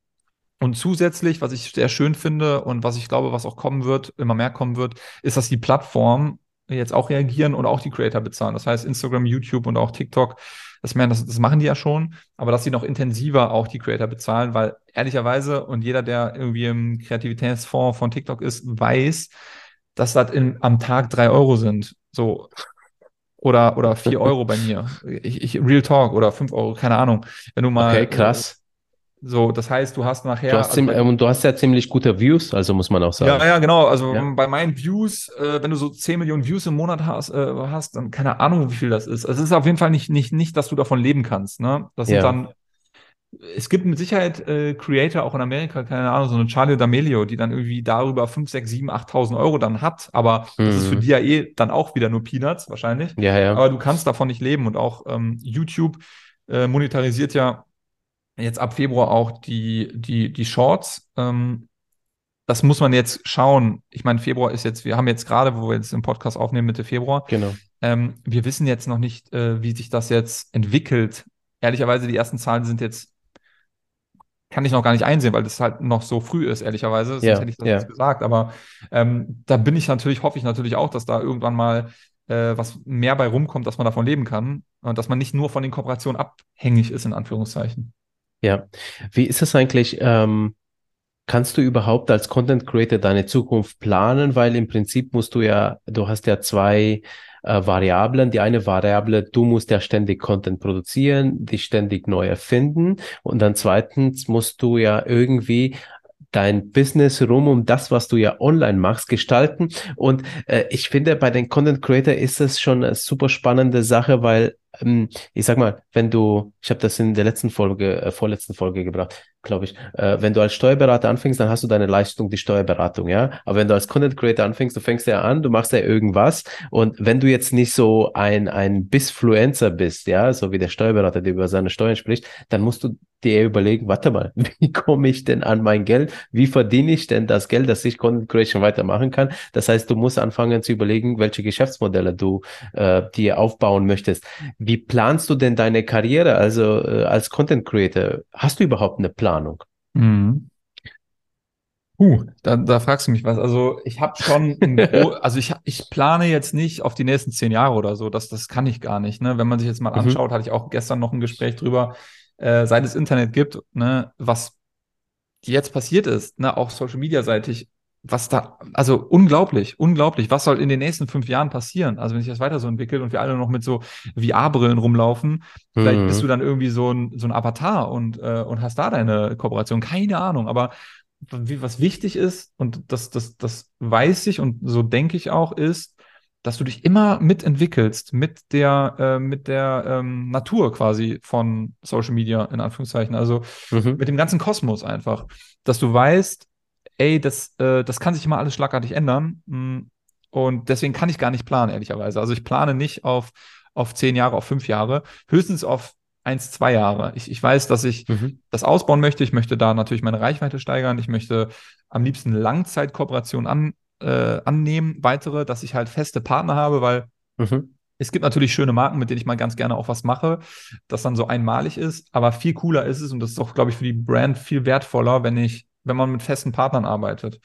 Und zusätzlich, was ich sehr schön finde und was ich glaube, was auch kommen wird, immer mehr kommen wird, ist, dass die Plattform jetzt auch reagieren und auch die Creator bezahlen. Das heißt, Instagram, YouTube und auch TikTok, das, das, das machen die ja schon, aber dass sie noch intensiver auch die Creator bezahlen, weil ehrlicherweise und jeder, der irgendwie im Kreativitätsfonds von TikTok ist, weiß, dass das in, am Tag drei Euro sind. So. Oder, oder vier Euro bei mir. Ich, ich, Real Talk oder fünf Euro, keine Ahnung. Wenn du mal. Okay, krass. So, das heißt, du hast nachher. Du hast, also bei, du hast ja ziemlich gute Views, also muss man auch sagen. Ja, ja, genau. Also ja. bei meinen Views, äh, wenn du so 10 Millionen Views im Monat hast, äh, hast, dann keine Ahnung, wie viel das ist. Also es ist auf jeden Fall nicht, nicht, nicht, dass du davon leben kannst. Ne? Das sind ja. dann. Es gibt mit Sicherheit äh, Creator auch in Amerika, keine Ahnung, so eine Charlie D'Amelio, die dann irgendwie darüber 5, 6, 7, 8.000 Euro dann hat. Aber mhm. das ist für mhm. die ja eh dann auch wieder nur Peanuts wahrscheinlich. Ja, ja. Aber du kannst davon nicht leben. Und auch ähm, YouTube äh, monetarisiert ja jetzt ab Februar auch die, die, die Shorts. Ähm, das muss man jetzt schauen. Ich meine, Februar ist jetzt, wir haben jetzt gerade, wo wir jetzt den Podcast aufnehmen, Mitte Februar. Genau. Ähm, wir wissen jetzt noch nicht, äh, wie sich das jetzt entwickelt. Ehrlicherweise, die ersten Zahlen sind jetzt, kann ich noch gar nicht einsehen, weil das halt noch so früh ist, ehrlicherweise. Sonst ja, hätte ich das ja. jetzt gesagt. Aber ähm, da bin ich natürlich, hoffe ich natürlich auch, dass da irgendwann mal äh, was mehr bei rumkommt, dass man davon leben kann und dass man nicht nur von den Kooperationen abhängig ist, in Anführungszeichen. Ja, wie ist es eigentlich? Ähm, kannst du überhaupt als Content Creator deine Zukunft planen? Weil im Prinzip musst du ja, du hast ja zwei äh, Variablen. Die eine Variable, du musst ja ständig Content produzieren, dich ständig neu erfinden. Und dann zweitens musst du ja irgendwie dein Business rum um das, was du ja online machst, gestalten. Und äh, ich finde, bei den Content Creator ist es schon eine super spannende Sache, weil ähm, ich sag mal, wenn du, ich habe das in der letzten Folge, äh, vorletzten Folge gebracht, glaube ich, äh, wenn du als Steuerberater anfängst, dann hast du deine Leistung, die Steuerberatung, ja. Aber wenn du als Content Creator anfängst, du fängst ja an, du machst ja irgendwas und wenn du jetzt nicht so ein, ein Bisfluencer bist, ja, so wie der Steuerberater, der über seine Steuern spricht, dann musst du dir überlegen, warte mal, wie komme ich denn an mein Geld? Wie verdiene ich denn das Geld, dass ich Content Creation weitermachen kann? Das heißt, du musst anfangen zu überlegen, welche Geschäftsmodelle du äh, dir aufbauen möchtest. Wie planst du denn deine Karriere, also äh, als Content Creator? Hast du überhaupt eine Planung? Mhm. Puh, da, da fragst du mich was. Also ich habe schon, also ich, ich plane jetzt nicht auf die nächsten zehn Jahre oder so. Das, das kann ich gar nicht. Ne? Wenn man sich jetzt mal mhm. anschaut, hatte ich auch gestern noch ein Gespräch drüber, äh, seit es Internet gibt, ne, was jetzt passiert ist, ne, auch Social Media seitig, was da, also unglaublich, unglaublich. Was soll in den nächsten fünf Jahren passieren? Also wenn sich das weiter so entwickelt und wir alle noch mit so VR-Brillen rumlaufen, vielleicht mhm. bist du dann irgendwie so ein, so ein Avatar und, äh, und hast da deine Kooperation. Keine Ahnung, aber was wichtig ist, und das, das, das weiß ich und so denke ich auch, ist, dass du dich immer mitentwickelst mit der, äh, mit der ähm, Natur quasi von Social Media, in Anführungszeichen. Also mhm. mit dem ganzen Kosmos einfach. Dass du weißt, ey, das, äh, das kann sich immer alles schlagartig ändern. Mm, und deswegen kann ich gar nicht planen, ehrlicherweise. Also ich plane nicht auf, auf zehn Jahre, auf fünf Jahre, höchstens auf eins, zwei Jahre. Ich, ich weiß, dass ich mhm. das ausbauen möchte. Ich möchte da natürlich meine Reichweite steigern. Ich möchte am liebsten Langzeitkooperationen an, äh, annehmen, weitere, dass ich halt feste Partner habe, weil mhm. es gibt natürlich schöne Marken, mit denen ich mal ganz gerne auch was mache, das dann so einmalig ist, aber viel cooler ist es und das ist auch, glaube ich, für die Brand viel wertvoller, wenn ich, wenn man mit festen Partnern arbeitet,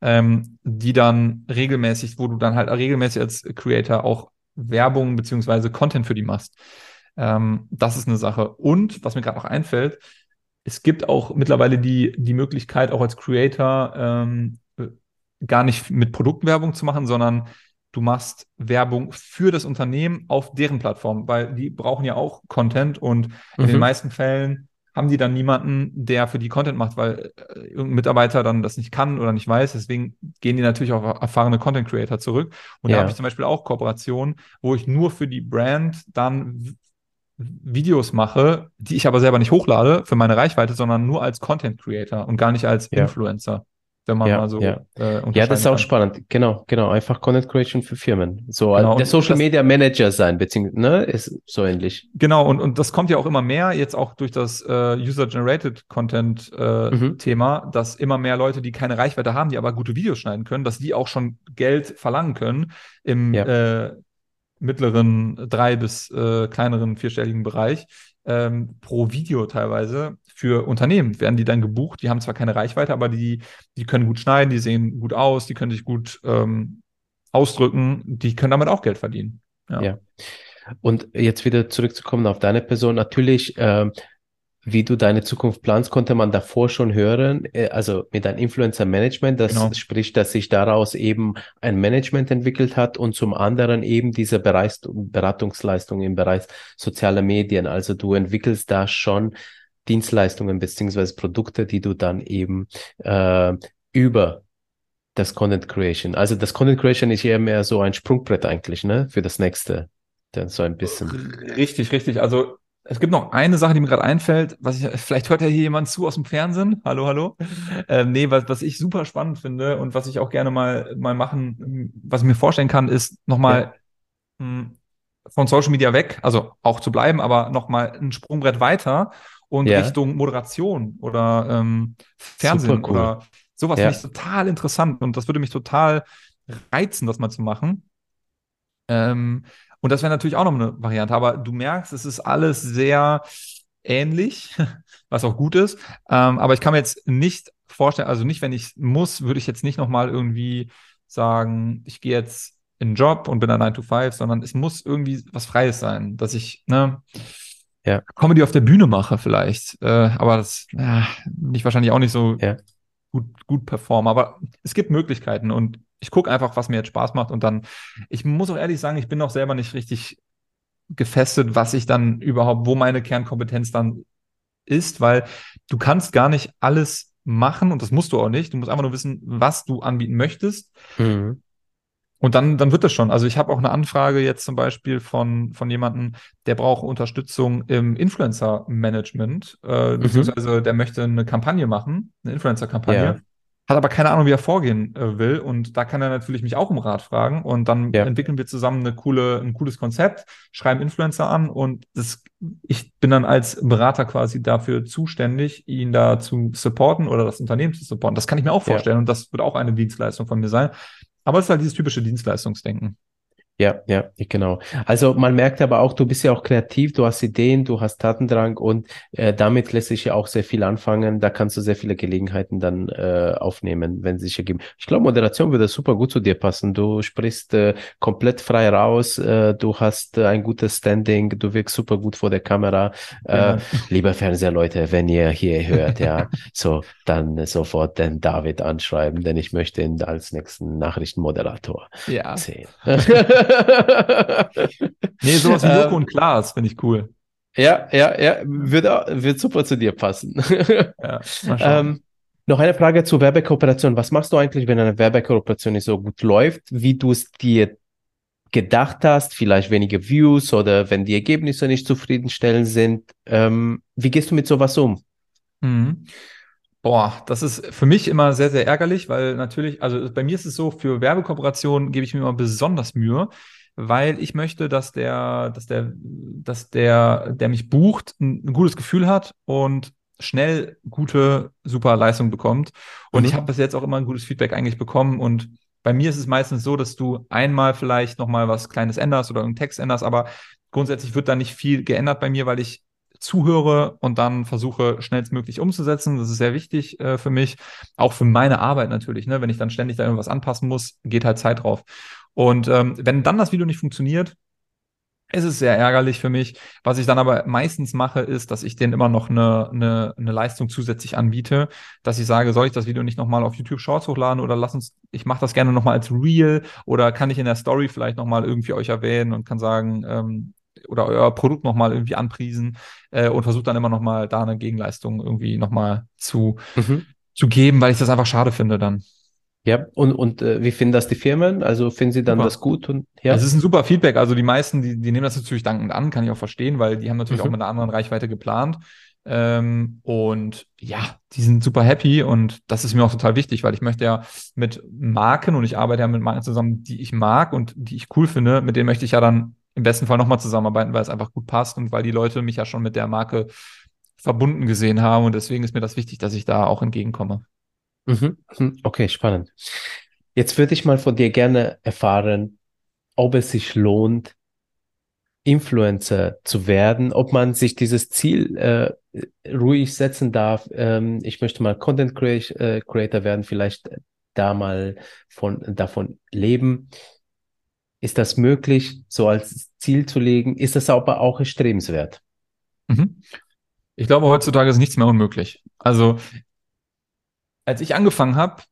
ähm, die dann regelmäßig, wo du dann halt regelmäßig als Creator auch Werbung beziehungsweise Content für die machst. Ähm, das ist eine Sache. Und was mir gerade noch einfällt, es gibt auch mittlerweile die, die Möglichkeit, auch als Creator ähm, gar nicht mit Produktwerbung zu machen, sondern du machst Werbung für das Unternehmen auf deren Plattform, weil die brauchen ja auch Content und in den mhm. meisten Fällen haben die dann niemanden, der für die Content macht, weil äh, irgendein Mitarbeiter dann das nicht kann oder nicht weiß. Deswegen gehen die natürlich auf erfahrene Content Creator zurück. Und ja. da habe ich zum Beispiel auch Kooperationen, wo ich nur für die Brand dann Videos mache, die ich aber selber nicht hochlade für meine Reichweite, sondern nur als Content Creator und gar nicht als ja. Influencer wenn man ja, mal so. Ja. Äh, ja, das ist auch kann. spannend. Genau, genau. Einfach Content Creation für Firmen. So genau. der Social das, Media Manager sein, beziehungsweise, ne, ist so ähnlich. Genau, und, und das kommt ja auch immer mehr, jetzt auch durch das äh, User-Generated Content äh, mhm. Thema, dass immer mehr Leute, die keine Reichweite haben, die aber gute Videos schneiden können, dass die auch schon Geld verlangen können im ja. äh, mittleren drei bis äh, kleineren vierstelligen Bereich ähm, pro Video teilweise für Unternehmen. Werden die dann gebucht? Die haben zwar keine Reichweite, aber die, die können gut schneiden, die sehen gut aus, die können sich gut ähm, ausdrücken, die können damit auch Geld verdienen. Ja. ja. Und jetzt wieder zurückzukommen auf deine Person. Natürlich ähm, wie du deine Zukunft planst, konnte man davor schon hören, äh, also mit einem Influencer-Management, das genau. spricht, dass sich daraus eben ein Management entwickelt hat und zum anderen eben diese Bereich, Beratungsleistung im Bereich sozialer Medien. Also du entwickelst da schon Dienstleistungen beziehungsweise Produkte, die du dann eben äh, über das Content Creation. Also das Content Creation ist eher mehr so ein Sprungbrett eigentlich, ne, für das nächste. Dann so ein bisschen. Richtig, richtig. Also es gibt noch eine Sache, die mir gerade einfällt, was ich, vielleicht hört ja hier jemand zu aus dem Fernsehen. Hallo, hallo. Ähm, nee, was, was ich super spannend finde und was ich auch gerne mal, mal machen, was ich mir vorstellen kann, ist nochmal ja. Hm, von Social Media weg, also auch zu bleiben, aber nochmal ein Sprungbrett weiter und ja. Richtung Moderation oder ähm, Fernsehen cool. oder sowas ja. finde ich total interessant und das würde mich total reizen, das mal zu machen. Ähm, und das wäre natürlich auch noch eine Variante. Aber du merkst, es ist alles sehr ähnlich, was auch gut ist. Ähm, aber ich kann mir jetzt nicht vorstellen, also nicht, wenn ich muss, würde ich jetzt nicht nochmal irgendwie sagen, ich gehe jetzt in einen Job und bin da 9 to 5, sondern es muss irgendwie was Freies sein, dass ich, ne, ja. Comedy auf der Bühne mache vielleicht. Äh, aber das äh, nicht wahrscheinlich auch nicht so ja. gut, gut performen. Aber es gibt Möglichkeiten und ich gucke einfach, was mir jetzt Spaß macht und dann, ich muss auch ehrlich sagen, ich bin noch selber nicht richtig gefestet, was ich dann überhaupt, wo meine Kernkompetenz dann ist, weil du kannst gar nicht alles machen und das musst du auch nicht. Du musst einfach nur wissen, was du anbieten möchtest. Mhm. Und dann, dann wird das schon. Also ich habe auch eine Anfrage jetzt zum Beispiel von, von jemandem, der braucht Unterstützung im Influencer-Management, äh, mhm. beziehungsweise der möchte eine Kampagne machen, eine Influencer-Kampagne. Ja hat aber keine Ahnung, wie er vorgehen äh, will. Und da kann er natürlich mich auch um Rat fragen. Und dann ja. entwickeln wir zusammen eine coole, ein cooles Konzept, schreiben Influencer an und das, ich bin dann als Berater quasi dafür zuständig, ihn da zu supporten oder das Unternehmen zu supporten. Das kann ich mir auch vorstellen ja. und das wird auch eine Dienstleistung von mir sein. Aber es ist halt dieses typische Dienstleistungsdenken. Ja, ja, genau. Also man merkt aber auch, du bist ja auch kreativ, du hast Ideen, du hast Tatendrang und äh, damit lässt sich ja auch sehr viel anfangen. Da kannst du sehr viele Gelegenheiten dann äh, aufnehmen, wenn sie sich ergeben. Ich glaube, Moderation würde super gut zu dir passen. Du sprichst äh, komplett frei raus, äh, du hast äh, ein gutes Standing, du wirkst super gut vor der Kamera. Äh, ja. Lieber Fernsehleute, wenn ihr hier hört, ja, so dann sofort den David anschreiben, denn ich möchte ihn als nächsten Nachrichtenmoderator ja. sehen. nee, sowas wie Joko ähm, und Klaas finde ich cool. Ja, ja, ja, wird, wird super zu dir passen. ja, ähm, noch eine Frage zur Werbekooperation. Was machst du eigentlich, wenn eine Werbekooperation nicht so gut läuft, wie du es dir gedacht hast, vielleicht wenige Views oder wenn die Ergebnisse nicht zufriedenstellend sind? Ähm, wie gehst du mit sowas um? Mhm. Boah, das ist für mich immer sehr, sehr ärgerlich, weil natürlich, also bei mir ist es so, für Werbekooperationen gebe ich mir immer besonders Mühe, weil ich möchte, dass der, dass der, dass der, der mich bucht, ein, ein gutes Gefühl hat und schnell gute, super Leistung bekommt. Und mhm. ich habe bis jetzt auch immer ein gutes Feedback eigentlich bekommen und bei mir ist es meistens so, dass du einmal vielleicht nochmal was Kleines änderst oder einen Text änderst, aber grundsätzlich wird da nicht viel geändert bei mir, weil ich zuhöre und dann versuche schnellstmöglich umzusetzen. Das ist sehr wichtig äh, für mich, auch für meine Arbeit natürlich. Ne? Wenn ich dann ständig da irgendwas anpassen muss, geht halt Zeit drauf. Und ähm, wenn dann das Video nicht funktioniert, ist es sehr ärgerlich für mich. Was ich dann aber meistens mache, ist, dass ich denen immer noch eine, eine, eine Leistung zusätzlich anbiete, dass ich sage, soll ich das Video nicht nochmal auf YouTube Shorts hochladen oder lass uns, ich mache das gerne nochmal als Reel oder kann ich in der Story vielleicht nochmal irgendwie euch erwähnen und kann sagen, ähm, oder euer Produkt nochmal irgendwie anpriesen äh, und versucht dann immer nochmal da eine Gegenleistung irgendwie nochmal zu, mhm. zu geben, weil ich das einfach schade finde dann. Ja, und, und äh, wie finden das die Firmen? Also finden sie dann super. das gut? Und, ja. Es ist ein super Feedback. Also die meisten, die, die nehmen das natürlich dankend an, kann ich auch verstehen, weil die haben natürlich mhm. auch mit einer anderen Reichweite geplant. Ähm, und ja, die sind super happy und das ist mir auch total wichtig, weil ich möchte ja mit Marken und ich arbeite ja mit Marken zusammen, die ich mag und die ich cool finde, mit denen möchte ich ja dann im besten Fall nochmal zusammenarbeiten, weil es einfach gut passt und weil die Leute mich ja schon mit der Marke verbunden gesehen haben. Und deswegen ist mir das wichtig, dass ich da auch entgegenkomme. Mhm. mhm. Okay, spannend. Jetzt würde ich mal von dir gerne erfahren, ob es sich lohnt, Influencer zu werden, ob man sich dieses Ziel äh, ruhig setzen darf. Ähm, ich möchte mal Content äh, Creator werden, vielleicht da mal von, davon leben. Ist das möglich, so als Ziel zu legen? Ist das aber auch erstrebenswert? Mhm. Ich glaube, heutzutage ist nichts mehr unmöglich. Also, als ich angefangen habe,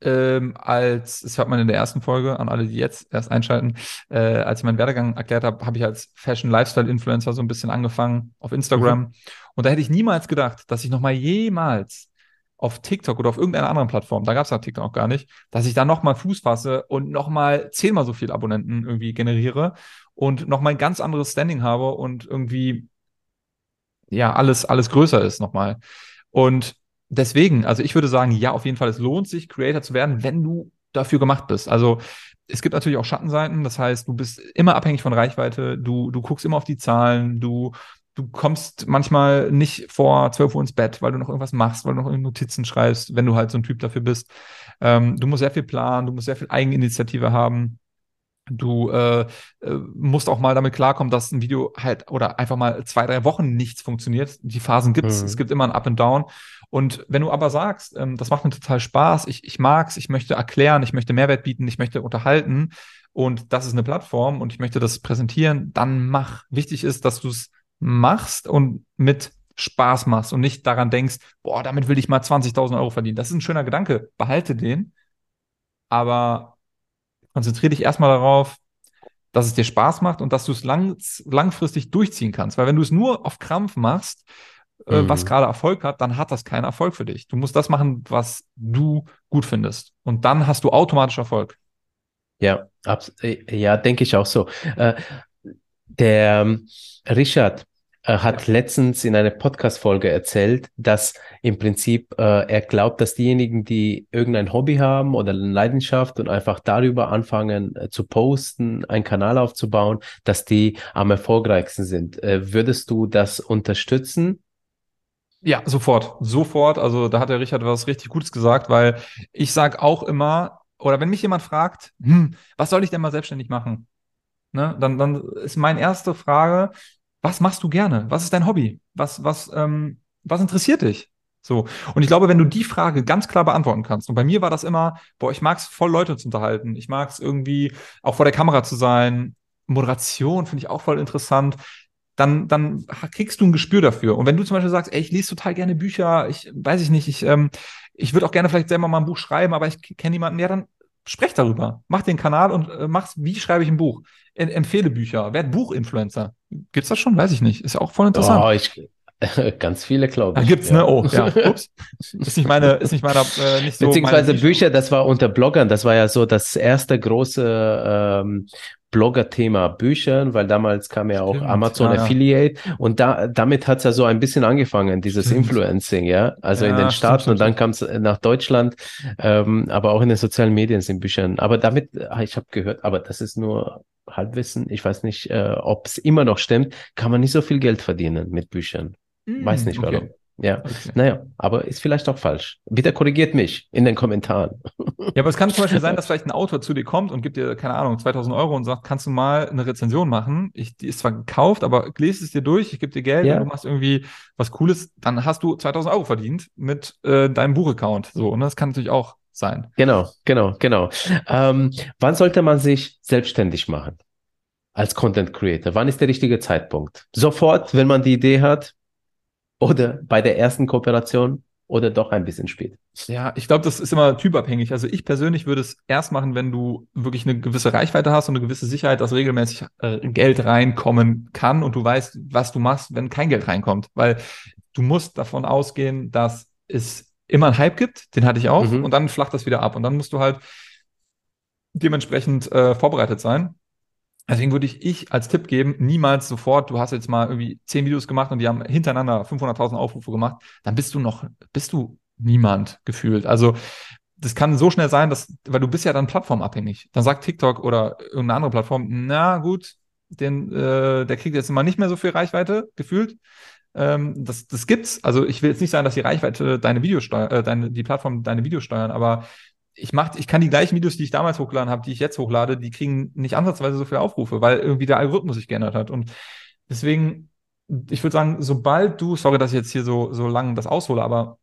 ähm, als, das hört man in der ersten Folge, an alle, die jetzt erst einschalten, äh, als ich meinen Werdegang erklärt habe, habe ich als Fashion-Lifestyle-Influencer so ein bisschen angefangen auf Instagram. Mhm. Und da hätte ich niemals gedacht, dass ich nochmal jemals auf TikTok oder auf irgendeiner anderen Plattform, da gab es ja TikTok auch gar nicht, dass ich da nochmal Fuß fasse und nochmal zehnmal so viel Abonnenten irgendwie generiere und nochmal ein ganz anderes Standing habe und irgendwie ja alles, alles größer ist nochmal. Und deswegen, also ich würde sagen, ja, auf jeden Fall, es lohnt sich, Creator zu werden, wenn du dafür gemacht bist. Also es gibt natürlich auch Schattenseiten, das heißt, du bist immer abhängig von Reichweite, du, du guckst immer auf die Zahlen, du du kommst manchmal nicht vor 12 Uhr ins Bett, weil du noch irgendwas machst, weil du noch Notizen schreibst, wenn du halt so ein Typ dafür bist. Ähm, du musst sehr viel planen, du musst sehr viel Eigeninitiative haben. Du äh, äh, musst auch mal damit klarkommen, dass ein Video halt oder einfach mal zwei, drei Wochen nichts funktioniert. Die Phasen gibt es. Mhm. Es gibt immer ein Up and Down. Und wenn du aber sagst, ähm, das macht mir total Spaß, ich, ich mag's, ich möchte erklären, ich möchte Mehrwert bieten, ich möchte unterhalten und das ist eine Plattform und ich möchte das präsentieren, dann mach. Wichtig ist, dass du es machst und mit Spaß machst und nicht daran denkst, boah, damit will ich mal 20.000 Euro verdienen. Das ist ein schöner Gedanke. Behalte den. Aber konzentriere dich erstmal darauf, dass es dir Spaß macht und dass du es lang, langfristig durchziehen kannst. Weil wenn du es nur auf Krampf machst, äh, mhm. was gerade Erfolg hat, dann hat das keinen Erfolg für dich. Du musst das machen, was du gut findest. Und dann hast du automatisch Erfolg. Ja, äh, ja, denke ich auch so. Äh, der ähm, Richard äh, hat ja. letztens in einer Podcast-Folge erzählt, dass im Prinzip äh, er glaubt, dass diejenigen, die irgendein Hobby haben oder eine Leidenschaft und einfach darüber anfangen äh, zu posten, einen Kanal aufzubauen, dass die am erfolgreichsten sind. Äh, würdest du das unterstützen? Ja, sofort, sofort. Also da hat der Richard was richtig Gutes gesagt, weil ich sage auch immer, oder wenn mich jemand fragt, hm, was soll ich denn mal selbstständig machen? Ne, dann, dann ist meine erste Frage, was machst du gerne? Was ist dein Hobby? Was, was, ähm, was interessiert dich? So. Und ich glaube, wenn du die Frage ganz klar beantworten kannst, und bei mir war das immer, boah, ich mag es voll Leute zu unterhalten. Ich mag es irgendwie auch vor der Kamera zu sein. Moderation finde ich auch voll interessant. Dann, dann kriegst du ein Gespür dafür. Und wenn du zum Beispiel sagst, ey, ich lese total gerne Bücher, ich weiß ich nicht, ich, ähm, ich würde auch gerne vielleicht selber mal ein Buch schreiben, aber ich kenne niemanden, ja, dann sprech darüber. Mach den Kanal und äh, mach's, wie schreibe ich ein Buch? empfehle Bücher, werd Buchinfluencer. Gibt's das schon? Weiß ich nicht. Ist ja auch voll interessant. Oh, ich, ganz viele, glaube ich. Ah, gibt's, ne? ja. ne? Oh, ja. Ups. Ist nicht meine, ist nicht meiner, äh, nicht so. Beziehungsweise Bücher, das war unter Bloggern, das war ja so das erste große ähm, Blogger-Thema Büchern, weil damals kam ja auch Stimmt, Amazon ja, Affiliate und da, damit hat es ja so ein bisschen angefangen, dieses Stimmt. Influencing, ja. Also ja, in den Staaten und dann kam es nach Deutschland, ähm, aber auch in den sozialen Medien sind Büchern. Aber damit, ah, ich habe gehört, aber das ist nur Halbwissen, ich weiß nicht, äh, ob es immer noch stimmt, kann man nicht so viel Geld verdienen mit Büchern. Mm, weiß nicht warum. Okay. Ja, okay. naja, aber ist vielleicht auch falsch. Bitte korrigiert mich in den Kommentaren. Ja, aber es kann zum Beispiel sein, dass vielleicht ein Autor zu dir kommt und gibt dir, keine Ahnung, 2000 Euro und sagt, kannst du mal eine Rezension machen? Ich, die ist zwar gekauft, aber lese es dir durch, ich gebe dir Geld ja. und du machst irgendwie was Cooles, dann hast du 2000 Euro verdient mit äh, deinem Buchaccount. So, und das kann natürlich auch sein. Genau, genau, genau. Ähm, wann sollte man sich selbstständig machen? Als Content Creator? Wann ist der richtige Zeitpunkt? Sofort, wenn man die Idee hat, oder bei der ersten Kooperation oder doch ein bisschen spät? Ja, ich glaube, das ist immer typabhängig. Also ich persönlich würde es erst machen, wenn du wirklich eine gewisse Reichweite hast und eine gewisse Sicherheit, dass regelmäßig äh, Geld reinkommen kann und du weißt, was du machst, wenn kein Geld reinkommt. Weil du musst davon ausgehen, dass es immer einen Hype gibt, den hatte ich auch, mhm. und dann flacht das wieder ab. Und dann musst du halt dementsprechend äh, vorbereitet sein. Deswegen würde ich, ich als Tipp geben, niemals sofort, du hast jetzt mal irgendwie zehn Videos gemacht und die haben hintereinander 500.000 Aufrufe gemacht, dann bist du noch, bist du niemand gefühlt. Also das kann so schnell sein, dass, weil du bist ja dann plattformabhängig. Dann sagt TikTok oder irgendeine andere Plattform, na gut, den, äh, der kriegt jetzt mal nicht mehr so viel Reichweite gefühlt. Ähm, das, das gibt's. Also ich will jetzt nicht sagen, dass die Reichweite deine Videos äh, deine, die Plattform deine Videos steuern, aber ich mach, ich kann die gleichen Videos, die ich damals hochgeladen habe, die ich jetzt hochlade, die kriegen nicht ansatzweise so viele Aufrufe, weil irgendwie der Algorithmus sich geändert hat. Und deswegen, ich würde sagen, sobald du, sorry, dass ich jetzt hier so, so lang das aushole, aber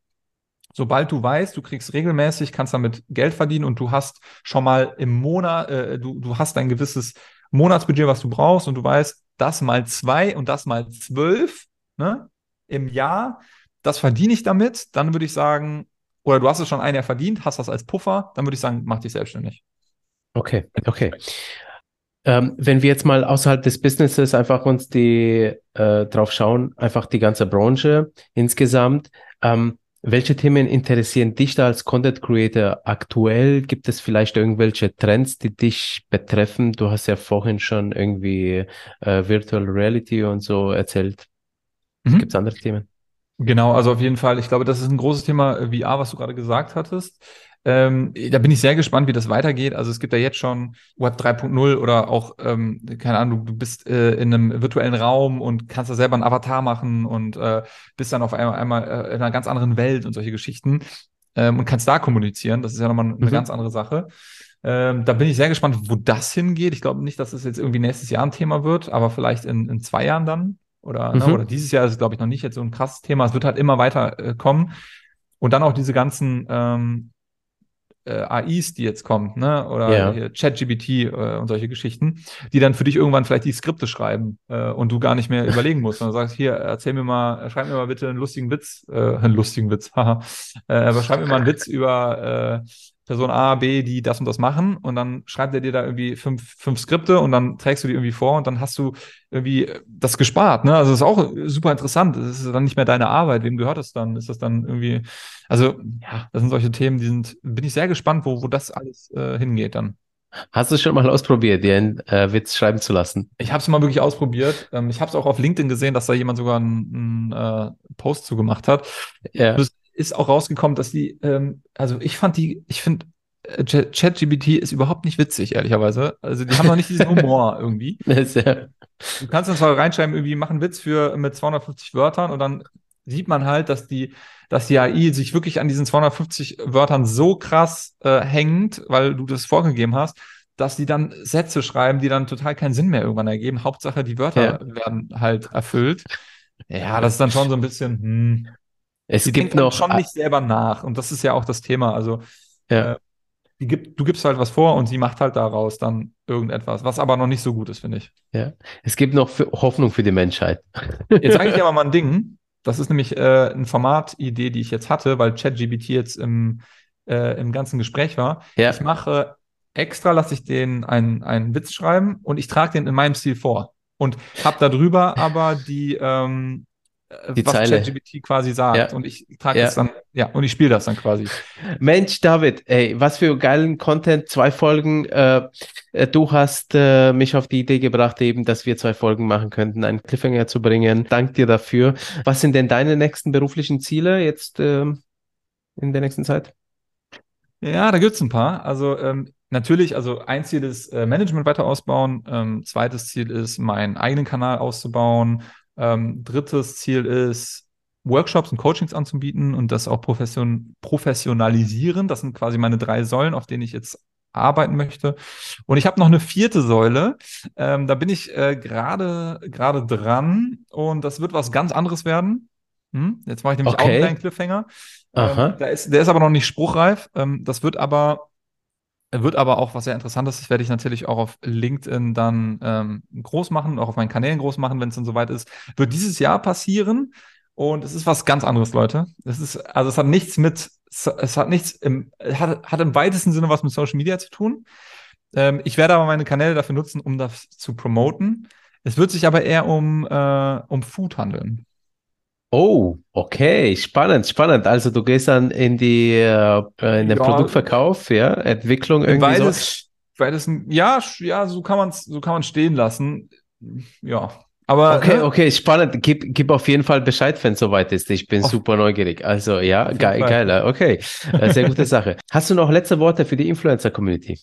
sobald du weißt, du kriegst regelmäßig, kannst damit Geld verdienen und du hast schon mal im Monat, äh, du, du hast ein gewisses Monatsbudget, was du brauchst und du weißt, das mal zwei und das mal zwölf ne, im Jahr, das verdiene ich damit, dann würde ich sagen, oder du hast es schon ein Jahr verdient, hast das als Puffer, dann würde ich sagen, mach dich selbstständig. Okay, okay. Ähm, wenn wir jetzt mal außerhalb des Businesses einfach uns die äh, drauf schauen, einfach die ganze Branche insgesamt, ähm, welche Themen interessieren dich da als Content Creator aktuell? Gibt es vielleicht irgendwelche Trends, die dich betreffen? Du hast ja vorhin schon irgendwie äh, Virtual Reality und so erzählt. Mhm. Gibt es andere Themen? Genau, also auf jeden Fall. Ich glaube, das ist ein großes Thema äh, VR, was du gerade gesagt hattest. Ähm, da bin ich sehr gespannt, wie das weitergeht. Also es gibt ja jetzt schon Web 3.0 oder auch, ähm, keine Ahnung, du bist äh, in einem virtuellen Raum und kannst da selber einen Avatar machen und äh, bist dann auf einmal, einmal äh, in einer ganz anderen Welt und solche Geschichten ähm, und kannst da kommunizieren. Das ist ja nochmal eine mhm. ganz andere Sache. Ähm, da bin ich sehr gespannt, wo das hingeht. Ich glaube nicht, dass es jetzt irgendwie nächstes Jahr ein Thema wird, aber vielleicht in, in zwei Jahren dann. Oder, ne, mhm. ne, oder dieses Jahr ist es, glaube ich, noch nicht jetzt so ein krasses Thema. Es wird halt immer weiter äh, kommen. Und dann auch diese ganzen ähm, äh, AIs, die jetzt kommen, ne? Oder ja. ChatGBT äh, und solche Geschichten, die dann für dich irgendwann vielleicht die Skripte schreiben äh, und du gar nicht mehr überlegen musst. Und du sagst, hier, erzähl mir mal, schreib mir mal bitte einen lustigen Witz, äh, einen lustigen Witz, haha. äh, aber schreib mir mal einen Witz über äh, Person A, B, die das und das machen und dann schreibt er dir da irgendwie fünf, fünf Skripte und dann trägst du die irgendwie vor und dann hast du irgendwie das gespart. Ne? Also das ist auch super interessant. Das ist dann nicht mehr deine Arbeit. Wem gehört das dann? Ist das dann irgendwie, also ja, das sind solche Themen, die sind, bin ich sehr gespannt, wo, wo das alles äh, hingeht dann. Hast du schon mal ausprobiert, dir einen äh, Witz schreiben zu lassen? Ich habe es mal wirklich ausprobiert. Ähm, ich habe es auch auf LinkedIn gesehen, dass da jemand sogar einen, einen äh, Post zu gemacht hat. Ja. Es ist auch rausgekommen, dass die, ähm, also ich fand die, ich finde, äh, ChatGBT ist überhaupt nicht witzig, ehrlicherweise. Also die haben noch nicht diesen Humor irgendwie. Ja. Du kannst dann zwar reinschreiben, irgendwie machen Witz für mit 250 Wörtern und dann sieht man halt, dass die, dass die AI sich wirklich an diesen 250 Wörtern so krass äh, hängt, weil du das vorgegeben hast, dass die dann Sätze schreiben, die dann total keinen Sinn mehr irgendwann ergeben. Hauptsache, die Wörter ja. werden halt erfüllt. Ja, das ist dann schon so ein bisschen, hm. Es die gibt noch schon nicht selber nach. Und das ist ja auch das Thema. Also, ja. äh, gibt, du gibst halt was vor und sie macht halt daraus dann irgendetwas, was aber noch nicht so gut ist, finde ich. Ja, es gibt noch für Hoffnung für die Menschheit. Jetzt sage ich dir aber mal ein Ding. Das ist nämlich äh, eine Formatidee, die ich jetzt hatte, weil ChatGBT jetzt im, äh, im ganzen Gespräch war. Ja. Ich mache extra, lasse ich den einen, einen Witz schreiben und ich trage den in meinem Stil vor. Und habe darüber aber die, ähm, äh, die was ChatGPT quasi sagt. Ja. Und ich trage ja. das dann, ja, und ich spiele das dann quasi. Mensch, David, ey, was für geilen Content, zwei Folgen. Äh, äh, du hast äh, mich auf die Idee gebracht, eben, dass wir zwei Folgen machen könnten, einen Cliffhanger zu bringen. Dank dir dafür. Was sind denn deine nächsten beruflichen Ziele jetzt äh, in der nächsten Zeit? Ja, da gibt es ein paar. Also ähm, natürlich, also ein Ziel ist äh, Management weiter ausbauen. Ähm, zweites Ziel ist, meinen eigenen Kanal auszubauen. Ähm, drittes Ziel ist, Workshops und Coachings anzubieten und das auch profession professionalisieren. Das sind quasi meine drei Säulen, auf denen ich jetzt arbeiten möchte. Und ich habe noch eine vierte Säule. Ähm, da bin ich äh, gerade gerade dran und das wird was ganz anderes werden. Hm? Jetzt mache ich nämlich okay. auch einen kleinen Cliffhanger. Ähm, der, ist, der ist aber noch nicht spruchreif. Ähm, das wird aber wird aber auch was sehr Interessantes. Das werde ich natürlich auch auf LinkedIn dann ähm, groß machen, auch auf meinen Kanälen groß machen, wenn es dann soweit ist. Wird dieses Jahr passieren. Und es ist was ganz anderes, Leute. Es ist, also es hat nichts mit, es hat nichts im, hat, hat im weitesten Sinne was mit Social Media zu tun. Ähm, ich werde aber meine Kanäle dafür nutzen, um das zu promoten. Es wird sich aber eher um, äh, um Food handeln. Oh, okay, spannend, spannend. Also du gehst dann in die äh, in den ja, Produktverkauf, ja, Entwicklung irgendwie beides, so. Beides, ja, ja, so kann man es so kann man stehen lassen. Ja, aber okay, äh, okay, spannend. Gib, gib auf jeden Fall Bescheid, wenn es soweit ist. Ich bin super neugierig. Also ja, ge geiler. Okay, äh, sehr gute Sache. Hast du noch letzte Worte für die Influencer-Community?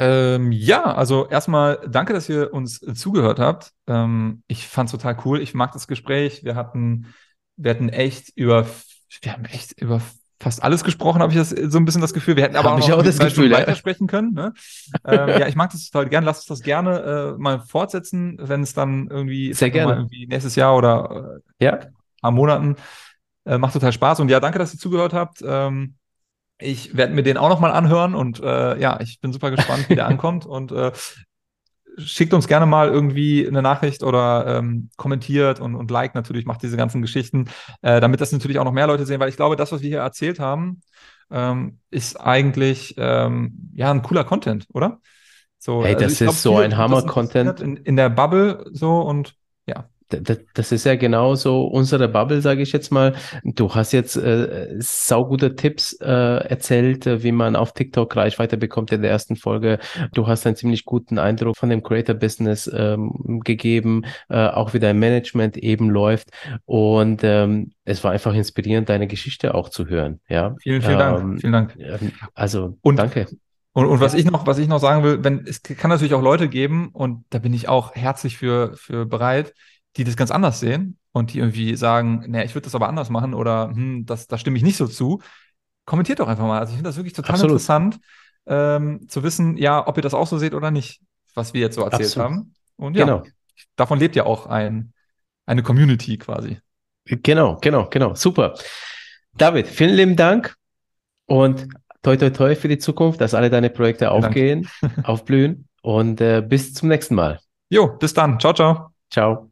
Ähm, ja, also erstmal danke, dass ihr uns zugehört habt. Ähm, ich fand's total cool. Ich mag das Gespräch. Wir hatten, wir hatten echt über, wir haben echt über fast alles gesprochen, habe ich das so ein bisschen das Gefühl. Wir hätten aber auch, noch auch das Gefühl, ja. weitersprechen können. Ne? ähm, ja, ich mag das total gern. Lasst uns das gerne äh, mal fortsetzen, wenn es dann irgendwie, Sehr gerne. irgendwie nächstes Jahr oder äh, ja. paar Monaten äh, macht total Spaß. Und ja, danke, dass ihr zugehört habt. Ähm, ich werde mir den auch nochmal anhören und äh, ja, ich bin super gespannt, wie der ankommt und äh, schickt uns gerne mal irgendwie eine Nachricht oder ähm, kommentiert und, und liked natürlich, macht diese ganzen Geschichten, äh, damit das natürlich auch noch mehr Leute sehen, weil ich glaube, das, was wir hier erzählt haben, ähm, ist eigentlich ähm, ja ein cooler Content, oder? So, hey, also das ist glaub, so ein Hammer-Content. In, in der Bubble so und ja das ist ja genauso unsere Bubble, sage ich jetzt mal. Du hast jetzt äh, saugute Tipps äh, erzählt, äh, wie man auf TikTok Reichweite bekommt in der ersten Folge. Du hast einen ziemlich guten Eindruck von dem Creator-Business ähm, gegeben, äh, auch wie dein Management eben läuft. Und ähm, es war einfach inspirierend, deine Geschichte auch zu hören. Ja. Vielen, vielen ähm, Dank. Vielen Dank. Ähm, also und, danke. Und, und was ich noch, was ich noch sagen will, wenn es kann natürlich auch Leute geben und da bin ich auch herzlich für für bereit die das ganz anders sehen und die irgendwie sagen, naja, ich würde das aber anders machen oder hm, das, da stimme ich nicht so zu, kommentiert doch einfach mal. Also ich finde das wirklich total Absolut. interessant, ähm, zu wissen, ja, ob ihr das auch so seht oder nicht, was wir jetzt so erzählt Absolut. haben. Und ja, genau. davon lebt ja auch ein, eine Community quasi. Genau, genau, genau. Super. David, vielen lieben Dank und toi toi toi für die Zukunft, dass alle deine Projekte aufgehen, aufblühen und äh, bis zum nächsten Mal. Jo, bis dann. Ciao, ciao. Ciao.